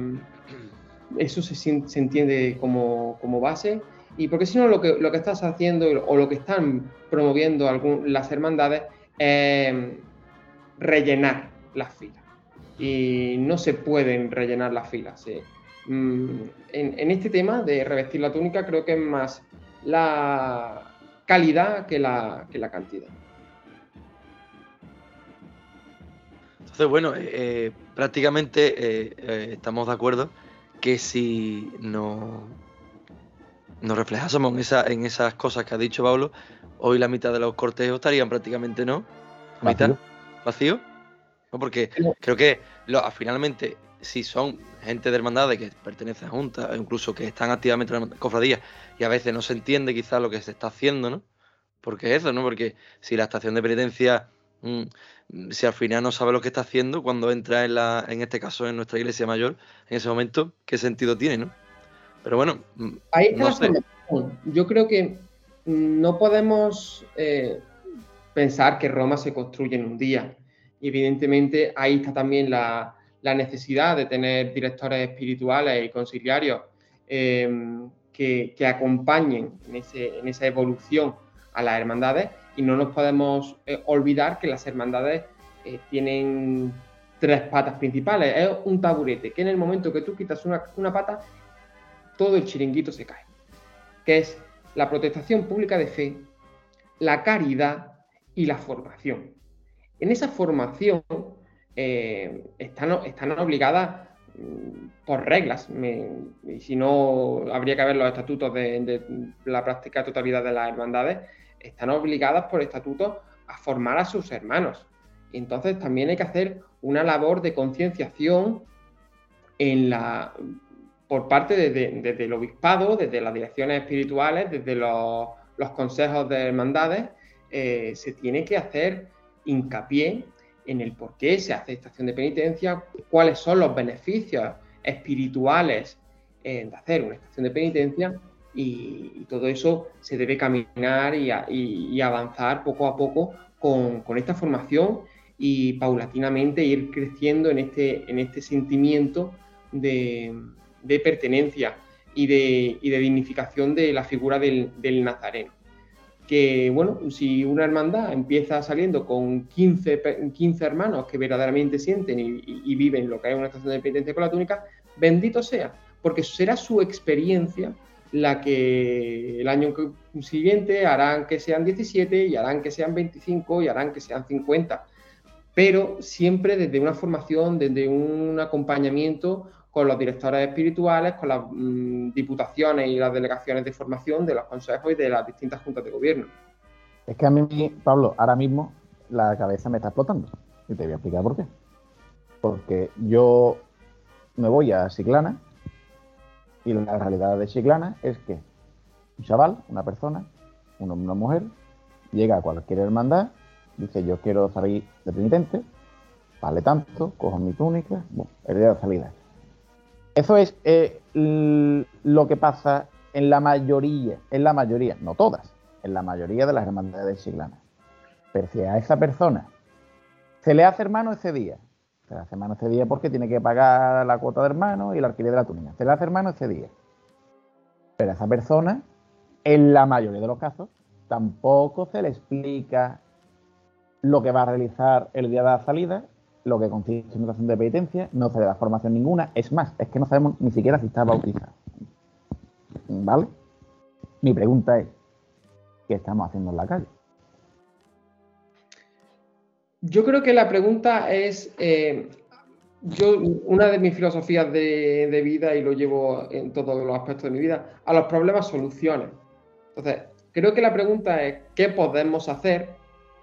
S11: eso se, se entiende como, como, base. Y porque si no, lo que, lo que estás haciendo o lo que están promoviendo algún, las hermandades es rellenar las filas. Y no se pueden rellenar las filas. Mm, en, este tema de revestir la túnica creo que es más la calidad que la, que la cantidad.
S1: Entonces, bueno, eh, eh, prácticamente eh, estamos de acuerdo que si no nos reflejásemos en, esa, en esas cosas que ha dicho Pablo, hoy la mitad de los cortejos estarían prácticamente, ¿no? ¿Mitad? ¿Vacío? ¿No? Porque creo que lo, finalmente, si son gente de hermandades que pertenecen a juntas, incluso que están activamente en cofradías, y a veces no se entiende quizás lo que se está haciendo, ¿no? Porque eso, ¿no? Porque si la estación de penitencia, mm, si al final no sabe lo que está haciendo, cuando entra en, la, en este caso en nuestra iglesia mayor, en ese momento, ¿qué sentido tiene, no? Pero bueno,
S11: mm, ahí está Yo creo que no podemos eh, pensar que Roma se construye en un día. Y evidentemente ahí está también la, necesidad de tener directores espirituales y conciliarios em, que, acompañen en, esa evolución a las hermandades y no nos podemos eh, olvidar que las hermandades eh, tienen tres patas principales. Es un taburete que en el momento que tú quitas una, una pata, todo el chiringuito se cae. Que es la protestación pública de fe, la caridad y la formación. En esa formación eh, están, obligadas mm, por reglas, y si no, habría que ver los estatutos de, la práctica totalidad de las hermandades, están obligadas por estatutos a formar a sus hermanos. Entonces también hay que hacer una labor de concienciación por parte desde, el obispado, desde las direcciones espirituales, desde los, los consejos de hermandades, eh, se tiene que hacer hincapié en el por qué se hace esta acción de penitencia, cuáles son los beneficios espirituales de hacer una estación de penitencia y, todo eso se debe caminar y, avanzar poco a poco con, esta formación y paulatinamente ir creciendo en este, en este sentimiento de, pertenencia y de, dignificación de la figura del nazareno que, bueno, si una hermandad empieza saliendo con 15, 15 hermanos que verdaderamente sienten y, viven lo que es una estación de penitencia con la túnica, bendito sea, porque será su experiencia la que el año siguiente harán que sean 17 y harán que sean 25 y harán que sean 50, pero siempre desde una formación, desde un acompañamiento con los directores espirituales, con las mm, diputaciones y las delegaciones de formación de los consejos y de las distintas juntas de gobierno.
S3: Es que a mí, Pablo, ahora mismo la cabeza me está explotando. Y te voy a explicar por qué. Porque yo me voy a Chiclana y la realidad de Chiclana es que un chaval, una persona, una, una mujer, llega a cualquier hermandad, dice yo quiero salir de penitente, vale tanto, cojo mi túnica, bueno, el día de salida. Eso es eh, lo que pasa en la mayoría, en la mayoría, no todas, en la mayoría de las hermandades chiclanas. Pero si a esa persona se le hace hermano ese día, se le hace hermano ese día porque tiene que pagar la cuota de hermano y el alquiler de la túnica, se le hace hermano ese día. Pero a esa persona, en la mayoría de los casos, tampoco se le explica lo que va a realizar el día de la salida lo que consiste en una de penitencia, no se le da formación ninguna, es más, es que no sabemos ni siquiera si está bautizado. ¿Vale? Mi pregunta es, ¿qué estamos haciendo en la calle?
S11: Yo creo que la pregunta es, eh, yo, una de mis filosofías de, vida, y lo llevo en todos los aspectos de mi vida, a los problemas soluciones. Entonces, creo que la pregunta es, ¿qué podemos hacer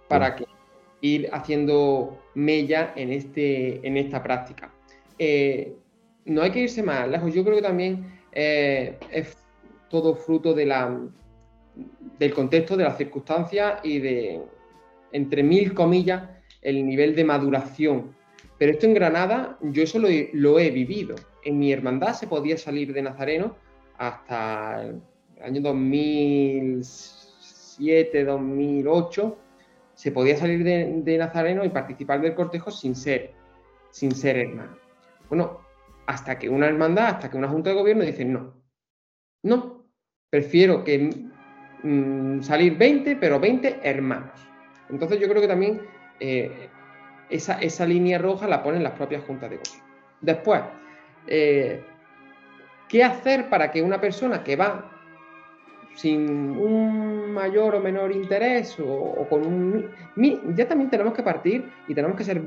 S11: para que ir haciendo mella en, este, en esta práctica. Eh, no hay que irse más lejos. Yo creo que también eh, es todo fruto de la, del contexto, de las circunstancias y de, entre mil comillas, el nivel de maduración. Pero esto en Granada, yo eso lo he, lo he vivido. En mi hermandad se podía salir de Nazareno hasta el año 2007, 2008, se podía salir de, Nazareno y participar del cortejo sin ser, sin ser hermano. Bueno, hasta que una hermandad, hasta que una junta de gobierno dice no, no, prefiero que mm, salir 20, pero 20 hermanos. Entonces yo creo que también eh, esa, esa, línea roja la ponen las propias juntas de gobierno. Después, eh, ¿Qué hacer para que una persona que va sin un mayor o menor interés o, con un... Ya también tenemos que partir y tenemos que ser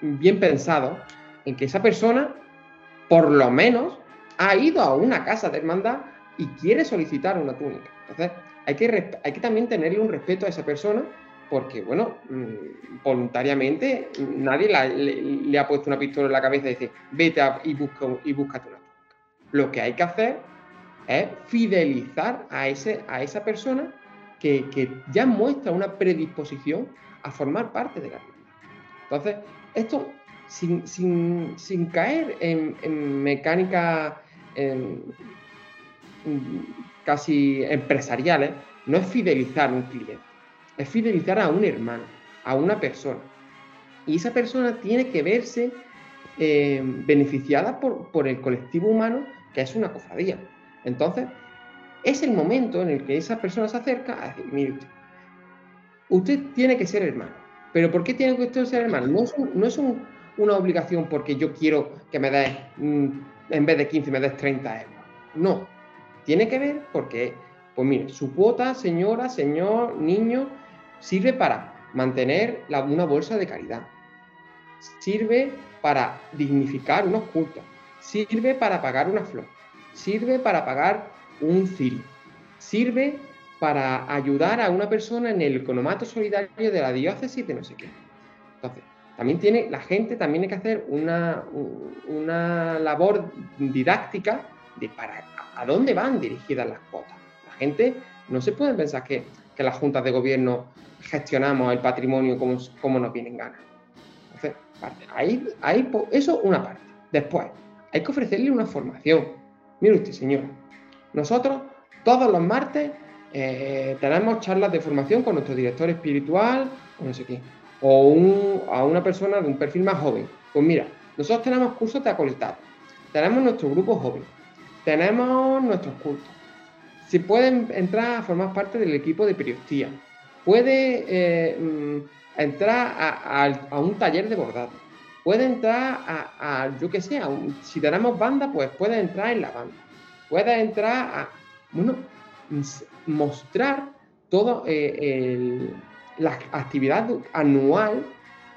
S11: bien pensados en que esa persona, por lo menos, ha ido a una casa de hermandad y quiere solicitar una túnica. Entonces, hay que, hay que también tenerle un respeto a esa persona porque, bueno, mm, voluntariamente nadie le, ha puesto una pistola en la cabeza y dice, vete y, busca, y búscate una lo que hay que hacer es fidelizar a, ese, a esa persona que, ya muestra una predisposición a formar parte de la comunidad. Entonces, esto sin, caer en, mecánica casi empresariales, no es fidelizar a un cliente, es fidelizar a un hermano, a una persona. Y esa persona tiene que verse eh, beneficiada por, por, el colectivo humano que es una cofradía. Entonces, es el momento en el que esa persona se acerca a decir, mire usted, usted tiene que ser hermano. ¿Pero por qué tiene que usted ser hermano? No es, una obligación porque yo quiero que me des, mm, en vez de 15, me des 30 euros. No. Tiene que ver porque, pues mire, su cuota, señora, señor, niño, sirve para mantener una bolsa de caridad. Sirve para dignificar unos cultos sirve para pagar una flor, sirve para pagar un cirio, sirve para ayudar a una persona en el economato solidario de la diócesis de no sé qué. Entonces, también tiene, la gente también hay que hacer una, una labor didáctica de para a dónde van dirigidas las cuotas. La gente no se puede pensar que, que las juntas de gobierno gestionamos el patrimonio como, como nos vienen ganas. Entonces, ahí, ahí, eso una parte. Después, hay que ofrecerle una formación. Mire usted, señora, nosotros todos los martes eh, tenemos charlas de formación con nuestro director espiritual, o no sé qué, o a una persona de un perfil más joven. Pues mira, nosotros tenemos cursos de acolitado, tenemos nuestro grupo joven, tenemos nuestros cultos. Si pueden entrar a formar parte del equipo de periodistía, puede eh, mm, entrar a un taller de bordado puede entrar a, yo que sé, si tenemos banda, pues puede entrar en la banda. Puede entrar a, mostrar toda eh, la actividad anual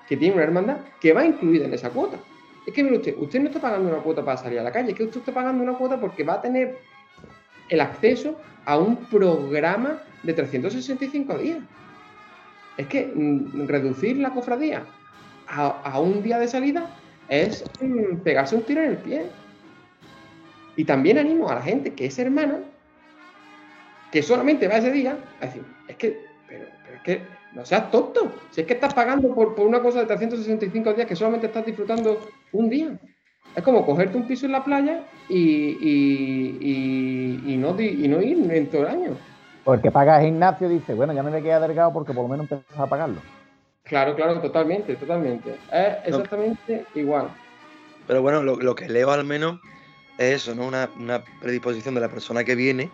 S11: que tiene una hermandad que va incluida en esa cuota. Es que mire usted, usted no está pagando una cuota para salir a la calle, es que usted está pagando una cuota porque va a tener el acceso a un programa de 365 días. Es que mm, reducir la cofradía a, un día de salida es mm, pegarse un tiro en el pie. Y también animo a la gente que es hermana, que solamente va ese día, a decir, es que, pero, es que no seas tonto. Si es que estás pagando por, una cosa de 365 días que solamente estás disfrutando un día. Es como cogerte un piso en la playa y, y, no, y no ir en todo el año.
S3: Porque pagas gimnasio dice, bueno, ya me me queda delgado porque por lo menos empiezas a pagarlo.
S11: Claro, claro, totalmente, totalmente. Es exactamente igual.
S1: Pero bueno, lo, que leo al menos es eso, ¿no? Una, predisposición de la persona que viene,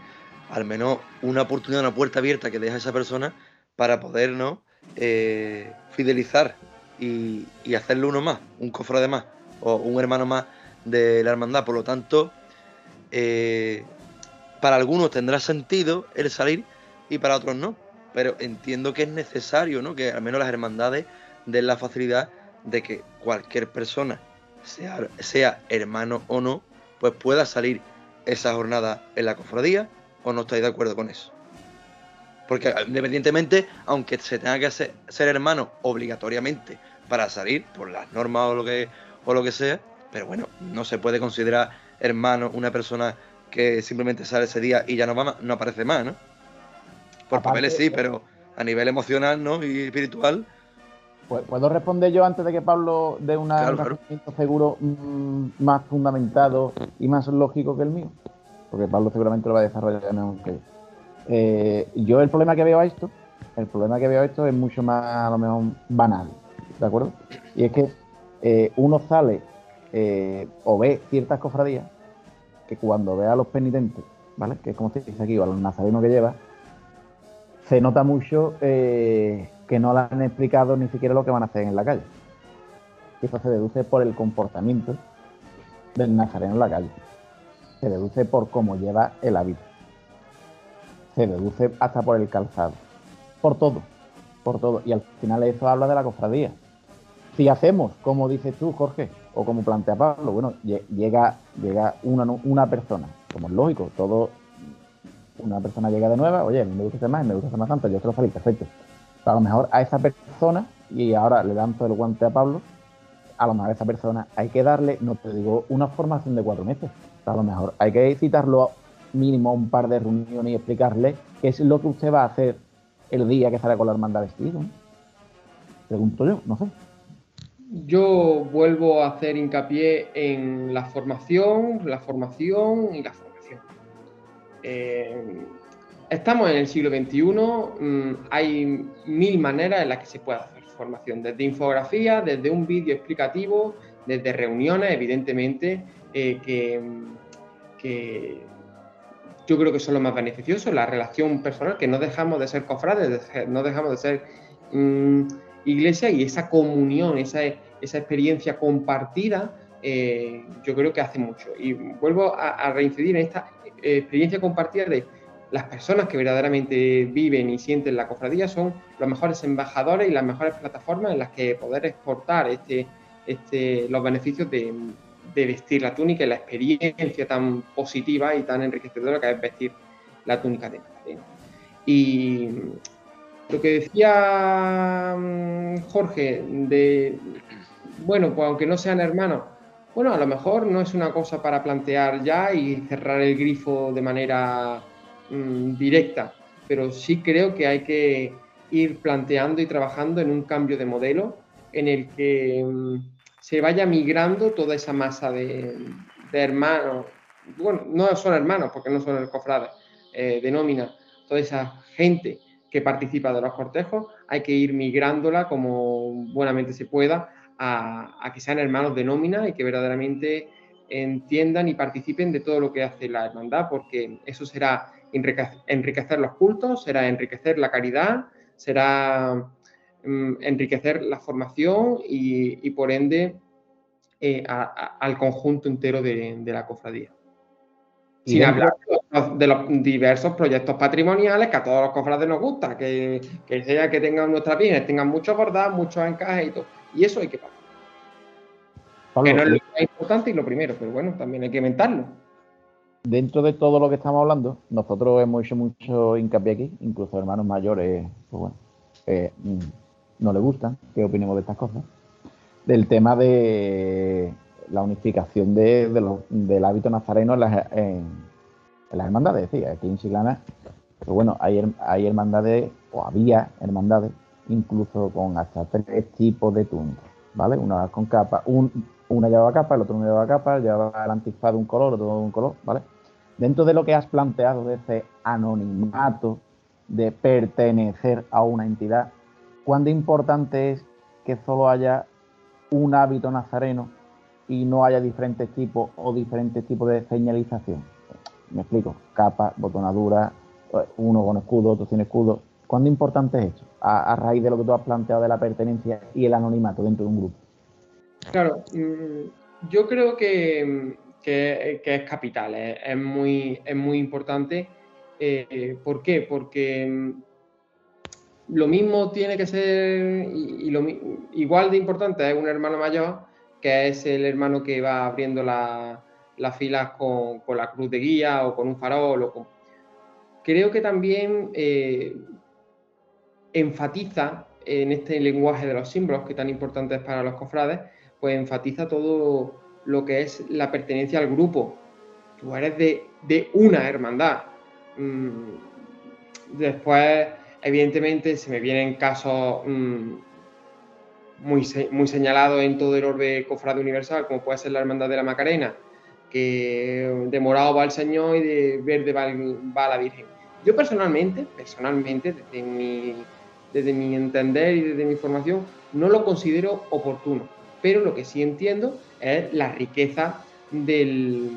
S1: al menos una oportunidad, una puerta abierta que deja esa persona para poder, ¿no? Eh, fidelizar y, y hacerle uno más, un cofre más, o un hermano más de la hermandad. Por lo tanto, eh, para algunos tendrá sentido el salir y para otros no pero entiendo que es necesario, ¿no? Que al menos las hermandades den la facilidad de que cualquier persona, sea, sea hermano o no, pues pueda salir esa jornada en la cofradía o no estáis de acuerdo con eso. Porque independientemente, aunque se tenga que ser, hermano obligatoriamente para salir por las normas o lo que o lo que sea, pero bueno, no se puede considerar hermano una persona que simplemente sale ese día y ya no, va, no aparece más, ¿no? Por papeles sí, pero a nivel emocional ¿no? y espiritual.
S3: ¿Puedo responder yo antes de que Pablo dé un claro, seguro mm, más fundamentado y más lógico que el mío? Porque Pablo seguramente lo va a desarrollar mejor que eh, yo el problema que veo a esto, el problema que veo a esto es mucho más a lo mejor banal, ¿de acuerdo? Y es que eh, uno sale eh, o ve ciertas cofradías que cuando ve a los penitentes, ¿vale? Que es como se dice aquí, o a los nazarenos que lleva, se nota mucho eh, que no le han explicado ni siquiera lo que van a hacer en la calle. Eso se deduce por el comportamiento del nazareno en la calle. Se deduce por cómo lleva el hábito. Se deduce hasta por el calzado. Por todo. Por todo. Y al final eso habla de la cofradía. Si hacemos, como dices tú, Jorge, o como plantea Pablo, bueno, llega, llega una, una persona, como es lógico, todo una persona llega de nueva, oye, me gusta más, me gusta más tanto, yo quiero salir, perfecto. a lo mejor a esa persona, y ahora le dan todo el guante a Pablo, a lo mejor a esa persona hay que darle, no te digo, una formación de cuatro meses. a lo mejor hay que citarlo mínimo un par de reuniones y explicarle qué es lo que usted va a hacer el día que sale con la hermandad vestido. Pregunto yo, no sé.
S11: Yo vuelvo a hacer hincapié en la formación, la formación y la formación eh, estamos en el siglo XXI, mm, hay mil maneras en las que se puede hacer formación, desde infografía, desde un vídeo explicativo, desde reuniones, evidentemente, eh, que, yo creo que son los más beneficiosos, la relación personal, que no dejamos de ser cofrades, no dejamos de ser mm, iglesia y esa comunión, esa, experiencia compartida, eh, yo creo que hace mucho. Y vuelvo a reincidir en esta experiencia compartida de las personas que verdaderamente viven y sienten la cofradía son los mejores embajadores y las mejores plataformas en las que poder exportar este, este, los beneficios de, vestir la túnica y la experiencia tan positiva y tan enriquecedora que es vestir la túnica de Nazareno. Y lo que decía mm, Jorge de, bueno, pues aunque no sean hermanos, bueno, a lo mejor no es una cosa para plantear ya y cerrar el grifo de manera mm, directa, pero sí creo que hay que ir planteando y trabajando en un cambio de modelo en el que mm, se vaya migrando toda esa masa de, hermanos, bueno, no son hermanos porque no son el cofrade, eh, de nómina, toda esa gente que participa de los cortejos, hay que ir migrándola como buenamente se pueda a, que sean hermanos de nómina y que verdaderamente entiendan y participen de todo lo que hace la hermandad, porque eso será enriquecer los cultos, será enriquecer la caridad, será mm, enriquecer la formación y, por ende eh, al conjunto entero de, la cofradía. Sin hablar de los, diversos proyectos patrimoniales que a todos los cofrades nos gusta, que, sea que tengan nuestras bienes, tengan muchos bordados, muchos encajes y todo. Y eso hay que pagar. que no es lo más importante y lo primero, pero bueno, también hay que inventarlo.
S3: Dentro de todo lo que estamos hablando, nosotros hemos hecho mucho hincapié aquí, incluso hermanos mayores, pues bueno, eh, mm, no les gustan, qué opinemos de estas cosas, del tema de la unificación de, del hábito nazareno en las, en, las hermandades. Es aquí en Chiclana, pues bueno, hay, hay hermandades, o había hermandades, incluso con hasta tres tipos de túnicas, ¿vale? Una con capa, una llevaba capa, el otro no llevaba capa, llevaba el antifaz de un color, otro de un color, ¿vale? Dentro de lo que has planteado de ese anonimato de pertenecer a una entidad, ¿cuán importante es que solo haya un hábito nazareno y no haya diferentes tipos o diferentes tipos de señalización? Me explico, capa, botonadura, uno con escudo, otro sin escudo. ¿Cuán importante es esto? a, raíz de lo que tú has planteado de la pertenencia y el anonimato dentro de un grupo?
S11: Claro, mm, yo creo que, es capital, es, muy, es muy importante. Eh, ¿Por qué? Porque mm, lo mismo tiene que ser, y, lo, igual de importante es un hermano mayor, que es el hermano que va abriendo las filas con, la cruz de guía o con un farol. Creo que también eh, enfatiza en este lenguaje de los símbolos que tan importante es para los cofrades, pues enfatiza todo lo que es la pertenencia al grupo. tú eres de, una hermandad. Mm, después, evidentemente, se me vienen casos mm, muy, muy señalados en todo el orbe cofrade universal, como puede ser la Hermandad de la Macarena, que de morado va el Señor y de verde va, va la Virgen. Yo personalmente, personalmente, desde mi, desde mi entender y desde mi formación, no lo considero oportuno. Pero lo que sí entiendo es la riqueza de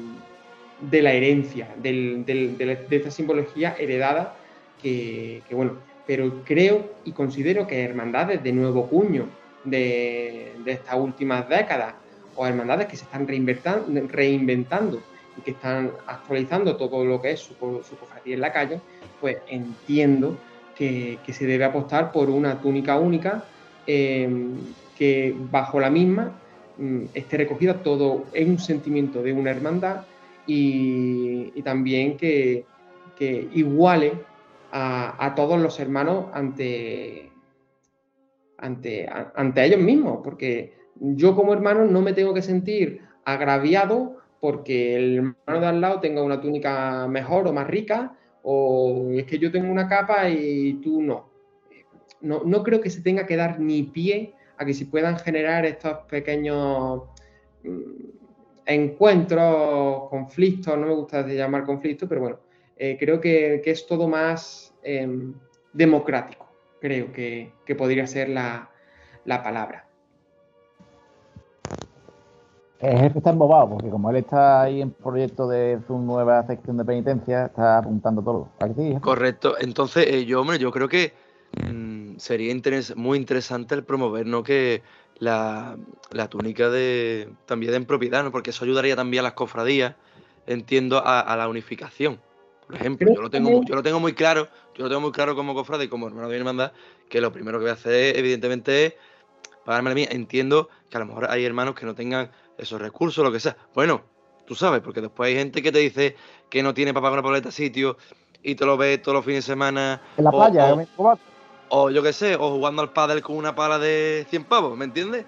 S11: la herencia, de, esta simbología heredada que, bueno, pero creo y considero que hermandades de nuevo cuño de, estas últimas décadas o hermandades que se están reinventando y que están actualizando todo lo que es su cofradía en la calle, pues entiendo que, se debe apostar por una túnica única em, que bajo la misma mm, esté recogida todo en un sentimiento de una hermandad y, también que, iguale a, todos los hermanos ante, ante, ante ellos mismos, porque yo como hermano no me tengo que sentir agraviado porque el hermano de al lado tenga una túnica mejor o más rica, o es que yo tengo una capa y tú no. No, no creo que se tenga que dar ni pie a que se puedan generar estos pequeños mm, encuentros, conflictos, no me gusta llamar conflictos, pero bueno, eh, creo que, es todo más em, democrático, creo que, podría ser la, palabra.
S3: Es el que está embobado, porque como él está ahí en proyecto de su nueva sección de penitencia, está apuntando todo.
S1: Correcto. Entonces, eh, yo, hombre, yo creo que mm, sería muy interesante el promover, ¿no? Que la, túnica de también en propiedad, ¿no? porque eso ayudaría también a las cofradías, entiendo, a, la unificación. Por ejemplo, yo lo, tengo, yo lo tengo muy claro, yo lo tengo muy claro como cofrade y como hermano de mi hermandad, que lo primero que voy a hacer, evidentemente, es pagarme la mía. Entiendo que a lo mejor hay hermanos que no tengan esos recursos, lo que sea. Bueno, tú sabes, porque después hay gente que te dice que no tiene para pagar una paleta sitio y te lo ves todos los fines de semana.
S3: En la playa,
S1: o yo qué sé, o jugando al pádel con una pala de 100 pavos, ¿me entiendes?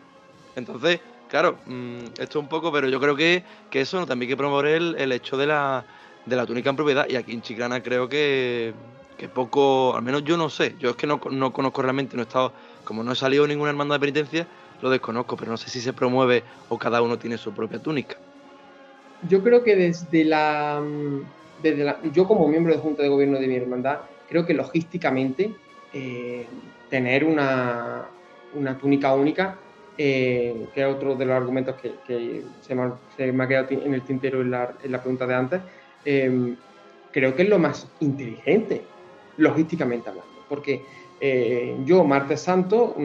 S1: Entonces, claro, mm, esto es un poco, pero yo creo que, que eso ¿no? también hay que promover el, hecho de la, de la túnica en propiedad. Y aquí en Chiclana creo que, que poco, al menos yo no sé, yo es que no, no conozco realmente, no he estado, como no he salido ninguna hermandad de penitencia, lo desconozco, pero no sé si se promueve o cada uno tiene su propia túnica.
S11: Yo creo que desde la, mm, desde la yo como miembro de Junta de Gobierno de mi hermandad, creo que logísticamente eh, tener una, túnica única, eh, que es otro de los argumentos que, se, me, ha quedado en el tintero en la, pregunta de antes, em, creo que es lo más inteligente, logísticamente hablando, porque eh, yo, martes santo,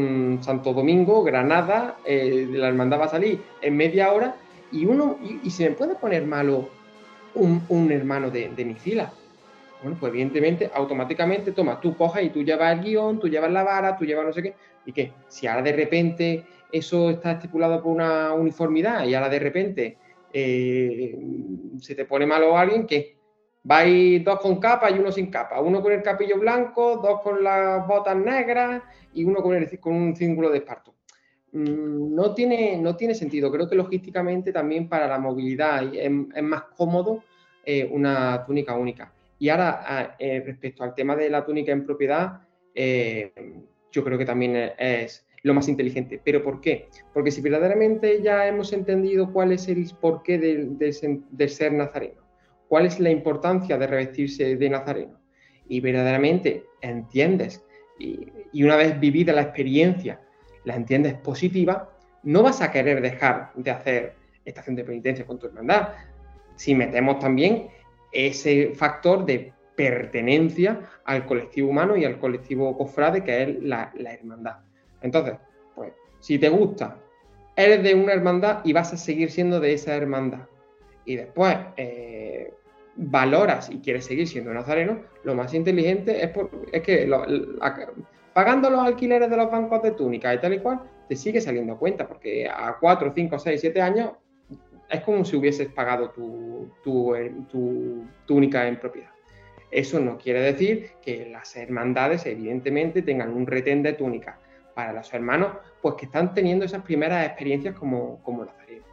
S11: Santo Domingo, Granada, la hermandad va a salir en media hora y uno, y, se me puede poner malo un, hermano de, de mi fila, bueno, pues evidentemente, automáticamente, toma, tú coges y tú llevas el guion, tú llevas la vara, tú llevas no sé qué, y qué, si ahora de repente eso está estipulado por una uniformidad y ahora de repente eh, se te pone malo a alguien, ¿qué? Vais dos con capa y uno sin capa, uno con el capillo blanco, dos con las botas negras y uno con, un círculo de esparto. Mm, no tiene, no tiene sentido. Creo que logísticamente también para la movilidad es, más cómodo eh, una túnica única. Y ahora, eh, respecto al tema de la túnica en propiedad, eh, yo creo que también es lo más inteligente. ¿Pero por qué? Porque si verdaderamente ya hemos entendido cuál es el porqué de, ser nazareno, cuál es la importancia de revestirse de nazareno, y verdaderamente entiendes, y, una vez vivida la experiencia, la entiendes positiva, no vas a querer dejar de hacer estación de penitencia con tu hermandad. Si metemos también ese factor de pertenencia al colectivo humano y al colectivo cofrade que es la, hermandad. Entonces, pues, si te gusta, eres de una hermandad y vas a seguir siendo de esa hermandad. Y después eh, valoras y quieres seguir siendo nazareno, lo más inteligente es, que pagando los alquileres de los bancos de túnica y tal y cual, te sigue saliendo cuenta, porque a 4, 5, 6, 7 años es como si hubieses pagado tu, tu, eh, túnica en propiedad. Eso no quiere decir que las hermandades, evidentemente, tengan un retén de túnica para los hermanos, pues que están teniendo esas primeras experiencias como, como Nazareno.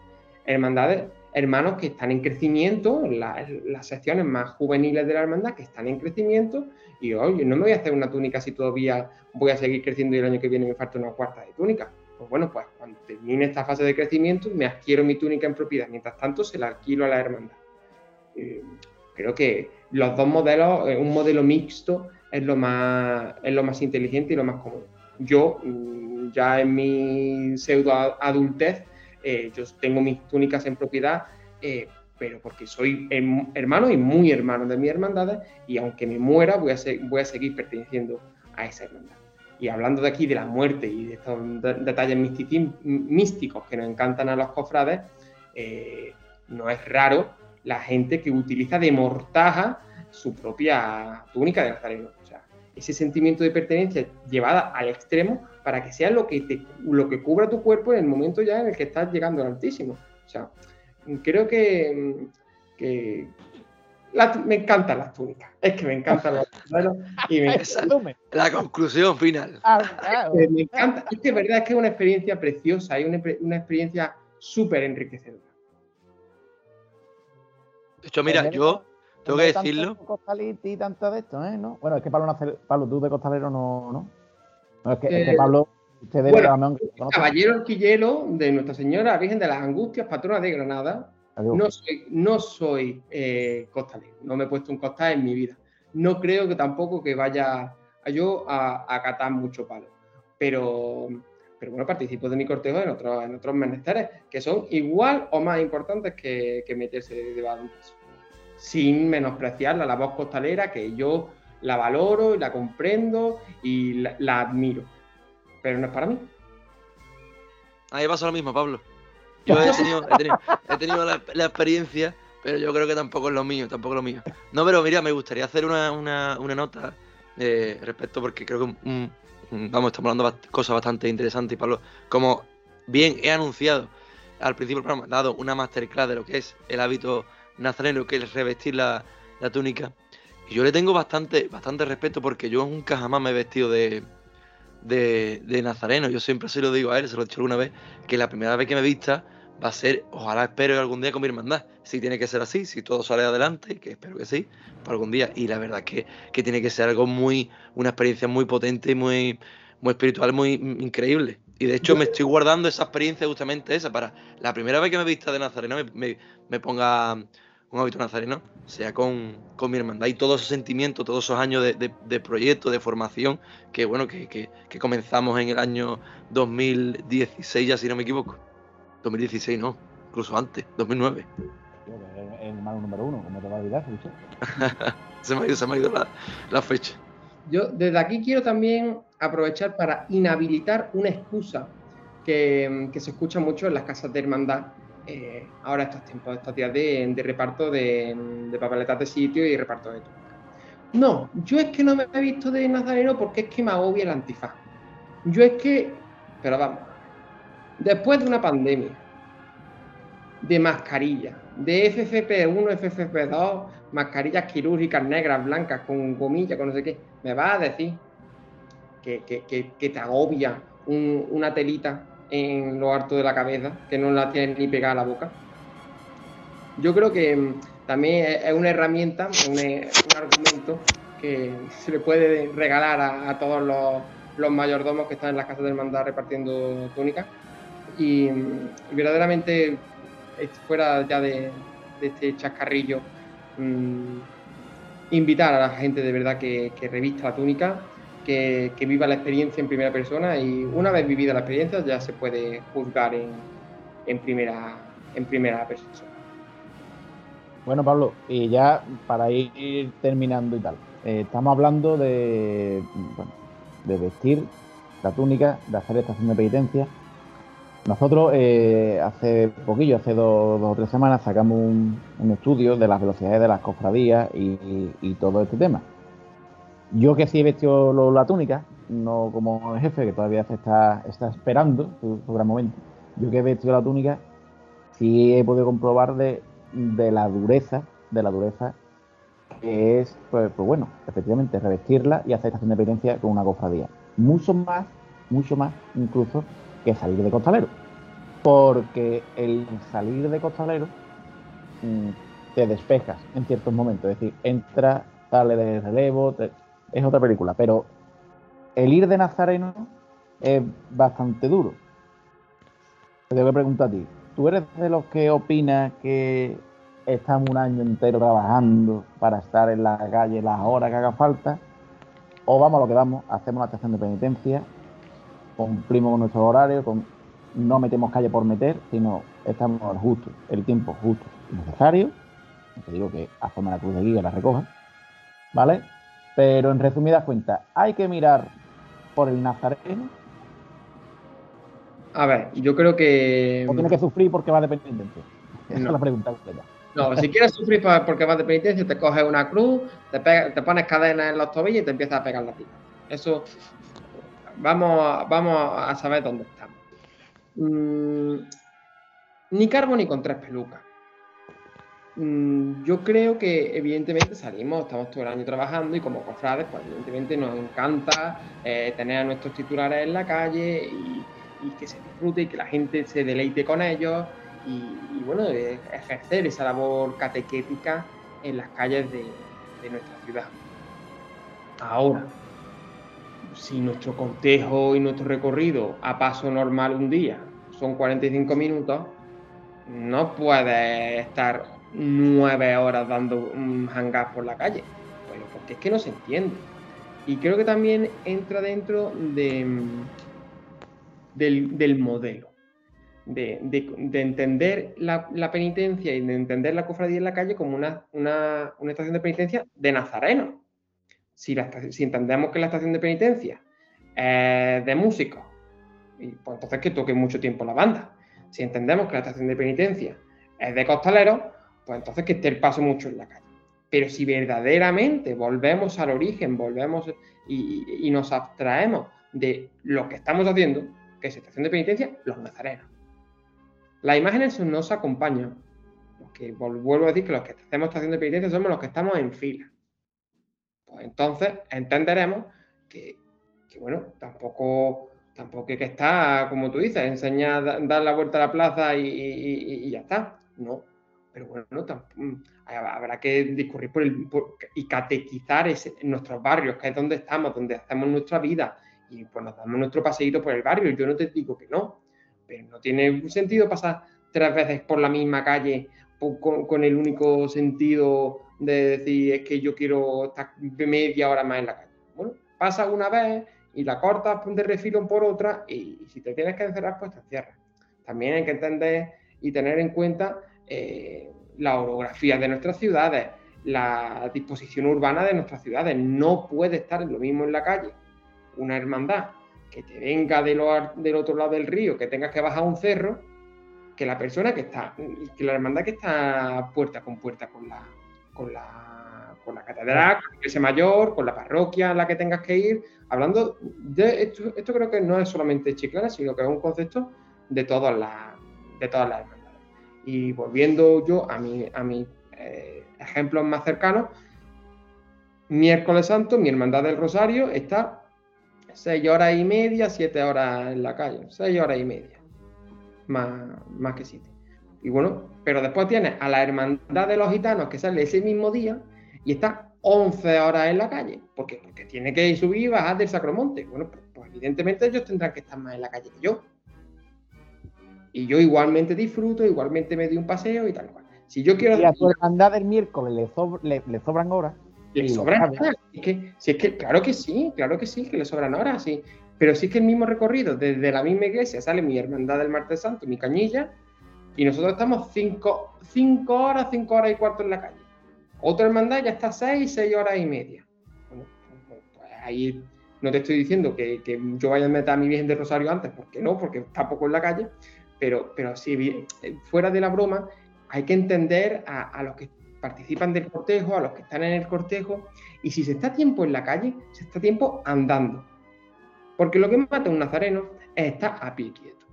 S11: Hermandades hermanos que están en crecimiento, las secciones más juveniles de la hermandad que están en crecimiento, y oye, no me voy a hacer una túnica si todavía voy a seguir creciendo y el año que viene me falta una cuarta de túnica. Pues bueno, pues cuando termine esta fase de crecimiento, me adquiero mi túnica en propiedad. Mientras tanto, se la alquilo a la hermandad. Eh, creo que los dos modelos, eh, un modelo mixto, es lo más, es lo más inteligente y lo más cómodo. Yo, mm, ya en mi pseudo adultez, eh, yo tengo mis túnicas en propiedad, pero porque soy hermano y muy hermano de mis hermandades, y aunque me muera, voy a, voy a seguir perteneciendo a esa hermandad. Y hablando de aquí de la muerte y de estos detalles místicos que nos encantan a los cofrades, eh, no es raro la gente que utiliza de mortaja su propia túnica de nazareno. O sea, ese sentimiento de pertenencia llevada al extremo para que sea lo que, te, lo que cubra tu cuerpo en el momento ya en el que estás llegando al Altísimo. O sea, creo que, que, me encantan las túnicas. Es que me encantan los [LAUGHS]
S1: y me La conclusión final.
S11: Ah, me encanta. Es que es verdad es que es una experiencia preciosa y una, una experiencia súper enriquecedora.
S1: De hecho, mira, yo tengo que decirlo.
S3: y tanto de esto, ¿eh? ¿No? Bueno, es que Pablo, Pablo, tú de costalero no, ¿no? No es, que, es que eh, Pablo
S11: Usted bueno, caballero arquillero de Nuestra Señora Virgen de las Angustias, patrona de Granada, no soy, no soy eh, costalero, no me he puesto un costal en mi vida. No creo que tampoco que vaya a yo a, catar mucho palo. Pero, pero bueno, participo de mi cortejo en otros, en otros menesteres que son igual o más importantes que, meterse debajo de un Sin menospreciar la voz costalera, que yo la valoro la comprendo y la, admiro. Pero no es para mí.
S1: Ahí pasa lo mismo, Pablo. Yo he tenido, he tenido, la, experiencia, pero yo creo que tampoco es lo mío, tampoco es lo mío. No, pero mira, me gustaría hacer una, nota eh, respecto, porque creo que, vamos, estamos hablando de cosas bastante interesantes, Pablo, como bien he anunciado al principio del programa, dado una masterclass de lo que es el hábito nazareno, que es revestir la, túnica, yo le tengo bastante, bastante respeto porque yo nunca jamás me he vestido de, de, Nazareno. Yo siempre se lo digo a él, se lo he dicho alguna vez, que la primera vez que me vista va a ser, ojalá espero algún día con mi hermandad. Si tiene que ser así, si todo sale adelante, que espero que sí, para algún día. Y la verdad que, que tiene que ser algo muy, una experiencia muy potente y muy, muy espiritual, muy increíble. Y de hecho me estoy guardando esa experiencia justamente esa para la primera vez que me vista de Nazareno me, me ponga un hábito nazareno, sea con, mi hermandad y todos esos sentimientos, todos esos años de, de, proyecto, de formación, que bueno, que, comenzamos en el año 2016, ya si no me equivoco. 2016 no, incluso antes, 2009.
S3: El hermano número uno, como te va a olvidar, [LAUGHS]
S1: se me ha ido, se me ha ido la, fecha.
S11: Yo desde aquí quiero también aprovechar para inhabilitar una excusa que, que, se escucha mucho en las casas de hermandad eh, ahora estos tiempos, estos días de, reparto de, de, papeletas de sitio y reparto de todo. No, yo es que no me he visto de nazareno porque es que me agobia el antifaz. Yo es que, pero vamos, después de una pandemia, de mascarilla, de FFP1, FFP2, mascarillas quirúrgicas negras, blancas, con gomilla, con no sé qué, me vas a decir que, te agobia una telita en lo alto de la cabeza, que no la tiene ni pegada a la boca. Yo creo que mm, también es una herramienta, un, argumento que se le puede regalar a, todos los, mayordomos que están en las casas del mandar repartiendo túnicas. Y, mm, verdaderamente, fuera ya de, este chascarrillo, mm, invitar a la gente de verdad que, que revista la túnica, que, viva la experiencia en primera persona y una vez vivida la experiencia ya se puede juzgar en, primera, en primera persona.
S3: Bueno, Pablo, y ya para ir terminando y tal, eh, estamos hablando de, de vestir la túnica, de hacer estación de penitencia. Nosotros eh, hace poquillo, hace dos, o tres semanas, sacamos un, estudio de las velocidades de las cofradías y todo este tema. Yo que sí he vestido la túnica, no como el jefe, que todavía se está, esperando su, gran momento. Yo que he vestido la túnica, sí he podido comprobar de, la dureza, de la dureza que es, pues, pues, bueno, efectivamente, revestirla y hacer estación de penitencia con una cofradía. Mucho más, mucho más incluso que salir de costalero. Porque el salir de costalero mm, te despejas en ciertos momentos. Es decir, entra, sale de relevo, es otra película. Pero el ir de Nazareno es bastante duro. Te tengo que preguntar a ti. ¿Tú eres de los que opinas que están un año entero trabajando para estar en la calle las horas que haga falta? ¿O vamos a lo que vamos? Hacemos la estación de penitencia, cumplimos con nuestro horario, no metemos calle por meter, sino estamos justo, el tiempo justo y necesario. Te digo que forma la cruz de guía la recojan, ¿vale? Pero en resumidas cuentas, hay que mirar por el nazareno.
S11: A ver, yo creo que.
S3: O tiene que sufrir porque va de penitencia. Esa es la pregunta
S11: No, si quieres sufrir porque vas de penitencia, te coges una cruz, te, te pones cadena en los tobillos y te empiezas a pegar la tira. Eso. Vamos, vamos a saber dónde estamos. Mm, ni carbo ni con tres pelucas. Mm, yo creo que evidentemente salimos, estamos todo el año trabajando y como cofrades, pues evidentemente nos encanta eh, tener a nuestros titulares en la calle y, que se disfrute y que la gente se deleite con ellos y, bueno, ejercer esa labor catequética en las calles de, de nuestra ciudad. Ahora, si nuestro cortejo y nuestro recorrido a paso normal un día son 45 minutos, no puedes estar nueve horas dando un hangar por la calle. Bueno, porque es que no se entiende. Y creo que también entra dentro de, del, modelo. De, entender la, penitencia y de entender la cofradía en la calle como una, una, estación de penitencia de Nazareno. Si, si, entendemos que la estación de penitencia es de músicos, pues entonces que toque mucho tiempo la banda. Si entendemos que la estación de penitencia es de costaleros, pues entonces que esté el paso mucho en la calle. Pero si verdaderamente volvemos al origen, volvemos y, nos abstraemos de lo que estamos haciendo, que es estación de penitencia, los nazarenos. Las imágenes no se acompañan. que vuelvo a decir que los que hacemos estación de penitencia somos los que estamos en fila. Pues entonces entenderemos que, bueno, tampoco, tampoco hay que estar, como tú dices, enseñar, dar la vuelta a la plaza y ya está. No, pero bueno, mm, habrá que discurrir por el, y catequizar ese, nuestros barrios, que es donde estamos, donde hacemos nuestra vida, y pues nos damos nuestro paseíto por el barrio. Yo no te digo que no, pero no tiene sentido pasar tres veces por la misma calle con, el único sentido de decir es que yo quiero estar media hora más en la calle. Bueno, pasa una vez y la cortas de refilón por otra y, y si te tienes que encerrar, pues te encierras. También hay que entender y tener en cuenta eh, la orografía de nuestras ciudades, la disposición urbana de nuestras ciudades. No puede estar lo mismo en la calle una hermandad que te venga del otro lado del río, que tengas que bajar un cerro, que la persona que está, que la hermandad que está puerta con puerta con la, con la, con la catedral, con la iglesia mayor, con la parroquia a la que tengas que ir. Hablando de esto, esto creo que no es solamente Chiclana, sino que es un concepto de todas las, de todas las. Y volviendo yo a, mi, a mis eh, ejemplos más cercanos, miércoles santo, mi hermandad del Rosario está seis horas y media, siete horas en la calle, seis horas y media, más, más que siete. Y bueno, pero después tienes a la hermandad de los gitanos que sale ese mismo día y está 11 horas en la calle. ¿Por qué? Porque tiene que subir y bajar del Sacromonte. Bueno, pues, pues evidentemente ellos tendrán que estar más en la calle que yo. Y yo igualmente disfruto, igualmente me doy un paseo y tal cual. Si yo quiero.
S3: Y a tu hermandad del miércoles le, le, sobran horas.
S11: Le sobran horas. Es que, si es que, claro que sí, claro que sí, que le sobran horas, sí. Pero sí que el mismo recorrido, desde la misma iglesia sale mi hermandad del martes santo, mi cañilla, y nosotros estamos cinco, cinco horas, cinco horas y cuarto en la calle. Otra hermandad ya está seis, seis horas y media. Bueno, pues ahí no te estoy diciendo que, que, yo vaya a meter a mi Virgen de Rosario antes, porque no, porque está poco en la calle, pero, pero sí, eh, fuera de la broma, hay que entender a, los que participan del cortejo, a los que están en el cortejo, y si se está tiempo en la calle, se está tiempo andando. Porque lo que mata un nazareno es estar a pie quieto.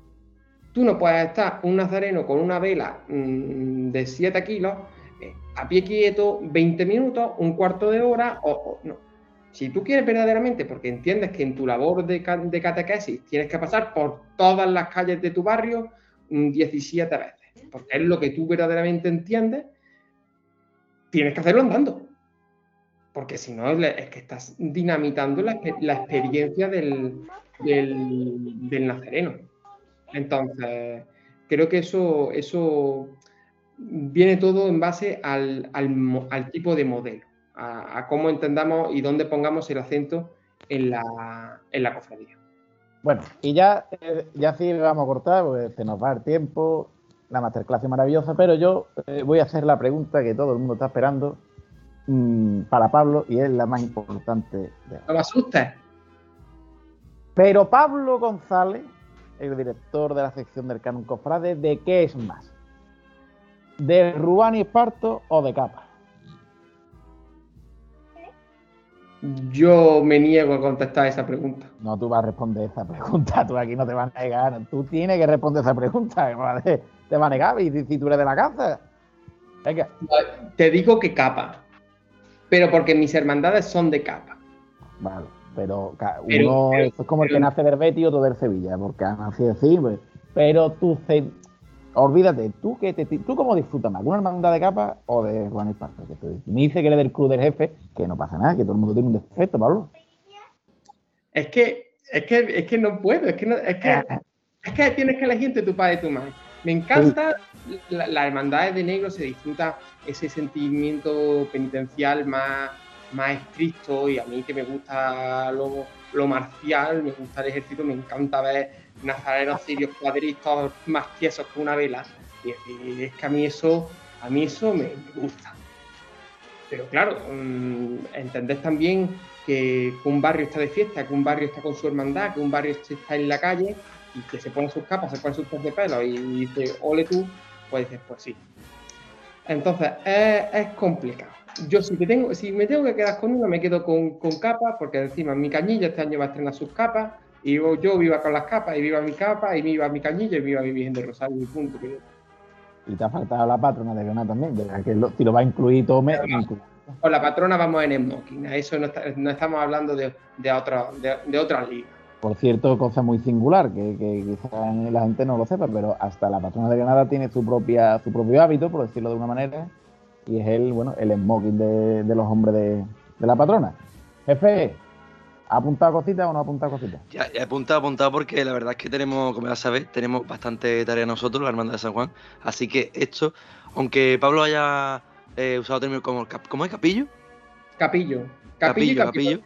S11: Tú no puedes estar un nazareno con una vela mm, de 7 kilos eh, a pie quieto 20 minutos, un cuarto de hora, o, no. Si tú quieres verdaderamente, porque entiendes que en tu labor de, catequesis tienes que pasar por todas las calles de tu barrio, 17 veces, porque es lo que tú verdaderamente entiendes, tienes que hacerlo andando. Porque si no, es que estás dinamitando la, experiencia del, nazareno. Entonces, creo que eso viene todo en base al, tipo de modelo, a, cómo entendamos y dónde pongamos el acento en la, en la cofradía.
S3: Bueno, y ya, eh, ya sí vamos a cortar, porque se nos va el tiempo, la masterclass es maravillosa, pero yo eh, voy a hacer la pregunta que todo el mundo está esperando mm, para Pablo y es la más importante. De
S11: no me asustes.
S3: Pero Pablo González, el director de la sección del Canon Cofrade, ¿de qué es más? ¿De Rubán y Esparto o de Capa?
S11: Yo me niego a contestar esa pregunta.
S3: No, tú vas a responder esa pregunta. Tú aquí no te vas a negar. Tú tienes que responder esa pregunta. [LAUGHS] Te va a negar y si tú eres de la casa.
S11: Venga. Te digo que capa. Pero porque mis hermandades son de capa.
S3: Vale, pero, uno es como el que nace del Betis y otro del Sevilla, porque así decir, pues. pero tú olvídate, ¿tú, que te, ¿tú cómo disfrutas más? ¿Una hermandad de capa o de Juan Esparta? Que me dice que eres del club del jefe, que no pasa nada, que todo el mundo tiene un defecto, Pablo.
S11: Es que, es que, es que no puedo, es que, no, es, que, es que tienes que elegir entre tu padre y tu madre. Me encanta la, la hermandad de negro, se disfruta ese sentimiento penitencial más, más estricto y a mí que me gusta lo, lo marcial, me gusta el ejército, me encanta ver nazarenos sirios cuadritos más tiesos que una vela. Y, es que a mí eso, a mí eso me, gusta. Pero claro, mmm, también que un barrio está de fiesta, que un barrio está con su hermandad, que un barrio está en la calle y que se pone sus capas, se pone sus tres de pelo y, dice, ole tú, pues dices, pues sí. Entonces, es, complicado. Yo si, tengo, si me tengo que quedar con una, me quedo con capas, porque encima mi cañilla este año va a estrenar sus capas, y yo viva con las capas, y viva mi capa, y viva mi cañilla, y viva mi Virgen de Rosario, y punto.
S3: Y te ha faltado la patrona de Granada también, que lo, si lo va a incluir todo mes.
S11: Con la patrona vamos en smoking, a eso no, estamos hablando de, de, otra, de, otras ligas.
S3: Por cierto, cosa muy singular, que, que quizá la gente no lo sepa, pero hasta la patrona de Granada tiene su propia su propio hábito, por decirlo de una manera, y es el, bueno, el smoking de, de los hombres de, de la patrona. Jefe, ¿Ha apuntado cositas o no ha apuntado cositas?
S1: Ya, he apuntado, apuntado porque la verdad es que tenemos, como ya sabéis, tenemos bastante tarea nosotros, la Hermandad de San Juan. Así que esto, aunque Pablo haya eh, usado términos como, ¿cómo es? ¿Capillo?
S11: Capillo.
S1: Capillo, capillo.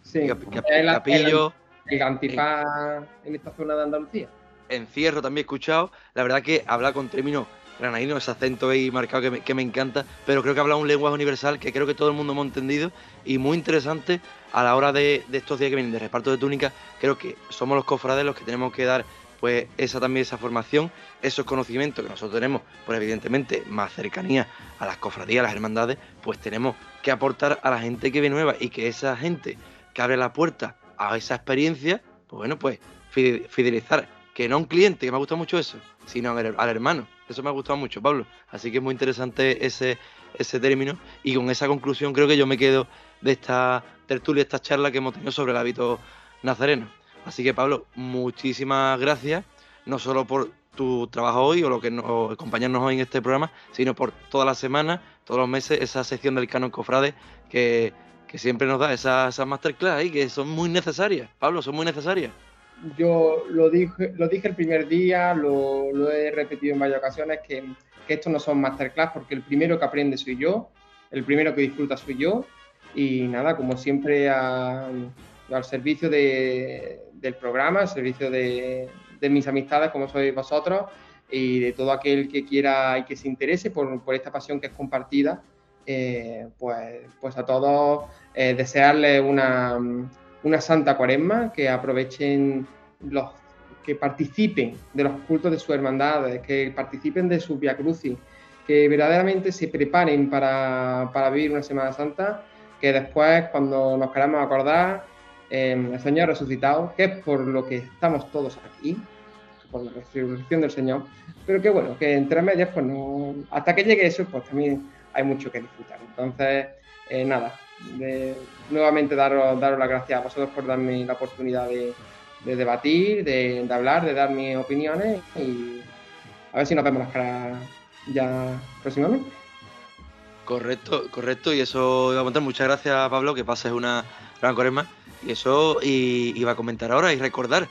S11: Sí. capillo. El, antifaz en esta zona de Andalucía.
S1: Encierro también he escuchado. La verdad que habla con términos granadino, ese acento ahí marcado que me, que me, encanta, pero creo que habla un lenguaje universal que creo que todo el mundo hemos entendido y muy interesante a la hora de, estos días que vienen de reparto de túnicas. Creo que somos los cofrades los que tenemos que dar pues esa también esa formación, esos conocimientos que nosotros tenemos, pues evidentemente más cercanía a las cofradías, a las hermandades, pues tenemos que aportar a la gente que viene nueva y que esa gente que abre la puerta a esa experiencia, pues bueno, pues fidelizar, que no a un cliente, que me ha gustado mucho eso, sino al hermano, eso me ha gustado mucho, Pablo. Así que es muy interesante ese, ese término. Y con esa conclusión creo que yo me quedo de esta tertulia, esta charla que hemos tenido sobre el hábito nazareno. Así que, Pablo, muchísimas gracias, no solo por tu trabajo hoy o lo que nos acompañarnos hoy en este programa, sino por toda la semana, todos los meses, esa sección del Canon Cofrade que, siempre nos da esas, esas masterclass ahí, que son muy necesarias. Pablo, son muy necesarias
S11: yo lo dije, lo dije el primer día, lo, he repetido en varias ocasiones, que, que estos no son masterclass porque el primero que aprende soy yo, el primero que disfruta soy yo y nada, como siempre al servicio del programa, al servicio de, mis amistades como sois vosotros y de todo aquel que quiera y que se interese por, esta pasión que es compartida, eh, pues, pues a todos eh, desearles una, una santa cuaresma, que aprovechen los que participen de los cultos de su hermandad, que participen de su Via Crucis, que verdaderamente se preparen para, para, vivir una Semana Santa, que después, cuando nos queramos acordar, eh, el Señor resucitado, que es por lo que estamos todos aquí, por la resurrección del Señor, pero que bueno, que entre medias, pues no, hasta que llegue eso, pues también hay mucho que disfrutar. Entonces, eh, nada, de nuevamente daros, daros las gracias a vosotros por darme la oportunidad de, debatir, de, hablar, de dar mis opiniones y a ver si nos vemos las caras ya próximamente.
S1: Correcto, correcto, y eso iba a contar. Muchas gracias, Pablo, que pases una gran cuaresma. Y eso y, iba a comentar ahora y recordar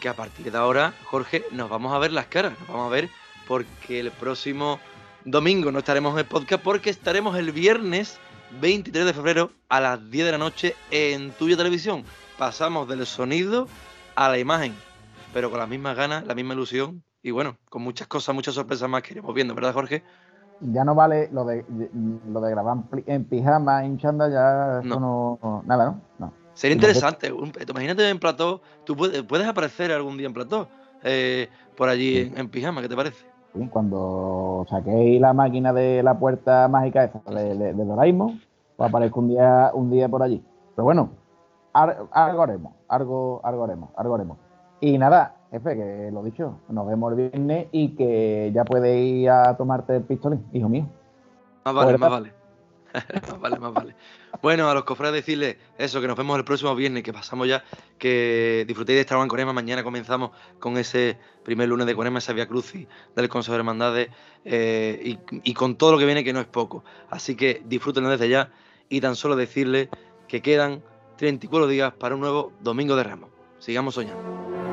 S1: que a partir de ahora, Jorge, nos vamos a ver las caras, nos vamos a ver porque el próximo domingo no estaremos en el podcast porque estaremos el viernes 23 de febrero a las 10 de la noche en Tuya Televisión. Pasamos del sonido a la imagen, pero con las mismas ganas, la misma ilusión y bueno, con muchas cosas, muchas sorpresas más que iremos viendo, ¿verdad, Jorge?
S3: Ya no vale lo de, lo de grabar en pijama, en chanda, ya no. nada, ¿no? No.
S1: Sería interesante. imagínate en plató, tú puedes, aparecer algún día en plató, eh, por allí en, pijama, ¿qué te parece?
S3: Cuando saquéis la máquina de la puerta mágica esa de, de, Doraemon, pues aparezco un día, un día por allí. Pero bueno, algo haremos, algo, algo haremos, algo haremos. Y nada, jefe, que lo dicho, nos vemos el viernes y que ya puedes ir a tomarte el pistolín, hijo mío.
S1: Más vale, más vale. [LAUGHS] más vale, más vale. Bueno, a los cofrades decirles eso, que nos vemos el próximo viernes, que pasamos ya, que disfrutéis de estar en Corema. Mañana comenzamos con ese primer lunes de Corema, esa Vía Crucis del Consejo de Hermandades eh, y, con todo lo que viene, que no es poco. Así que disfrútenlo desde ya y tan solo decirles que quedan 34 días para un nuevo Domingo de Ramos. Sigamos soñando.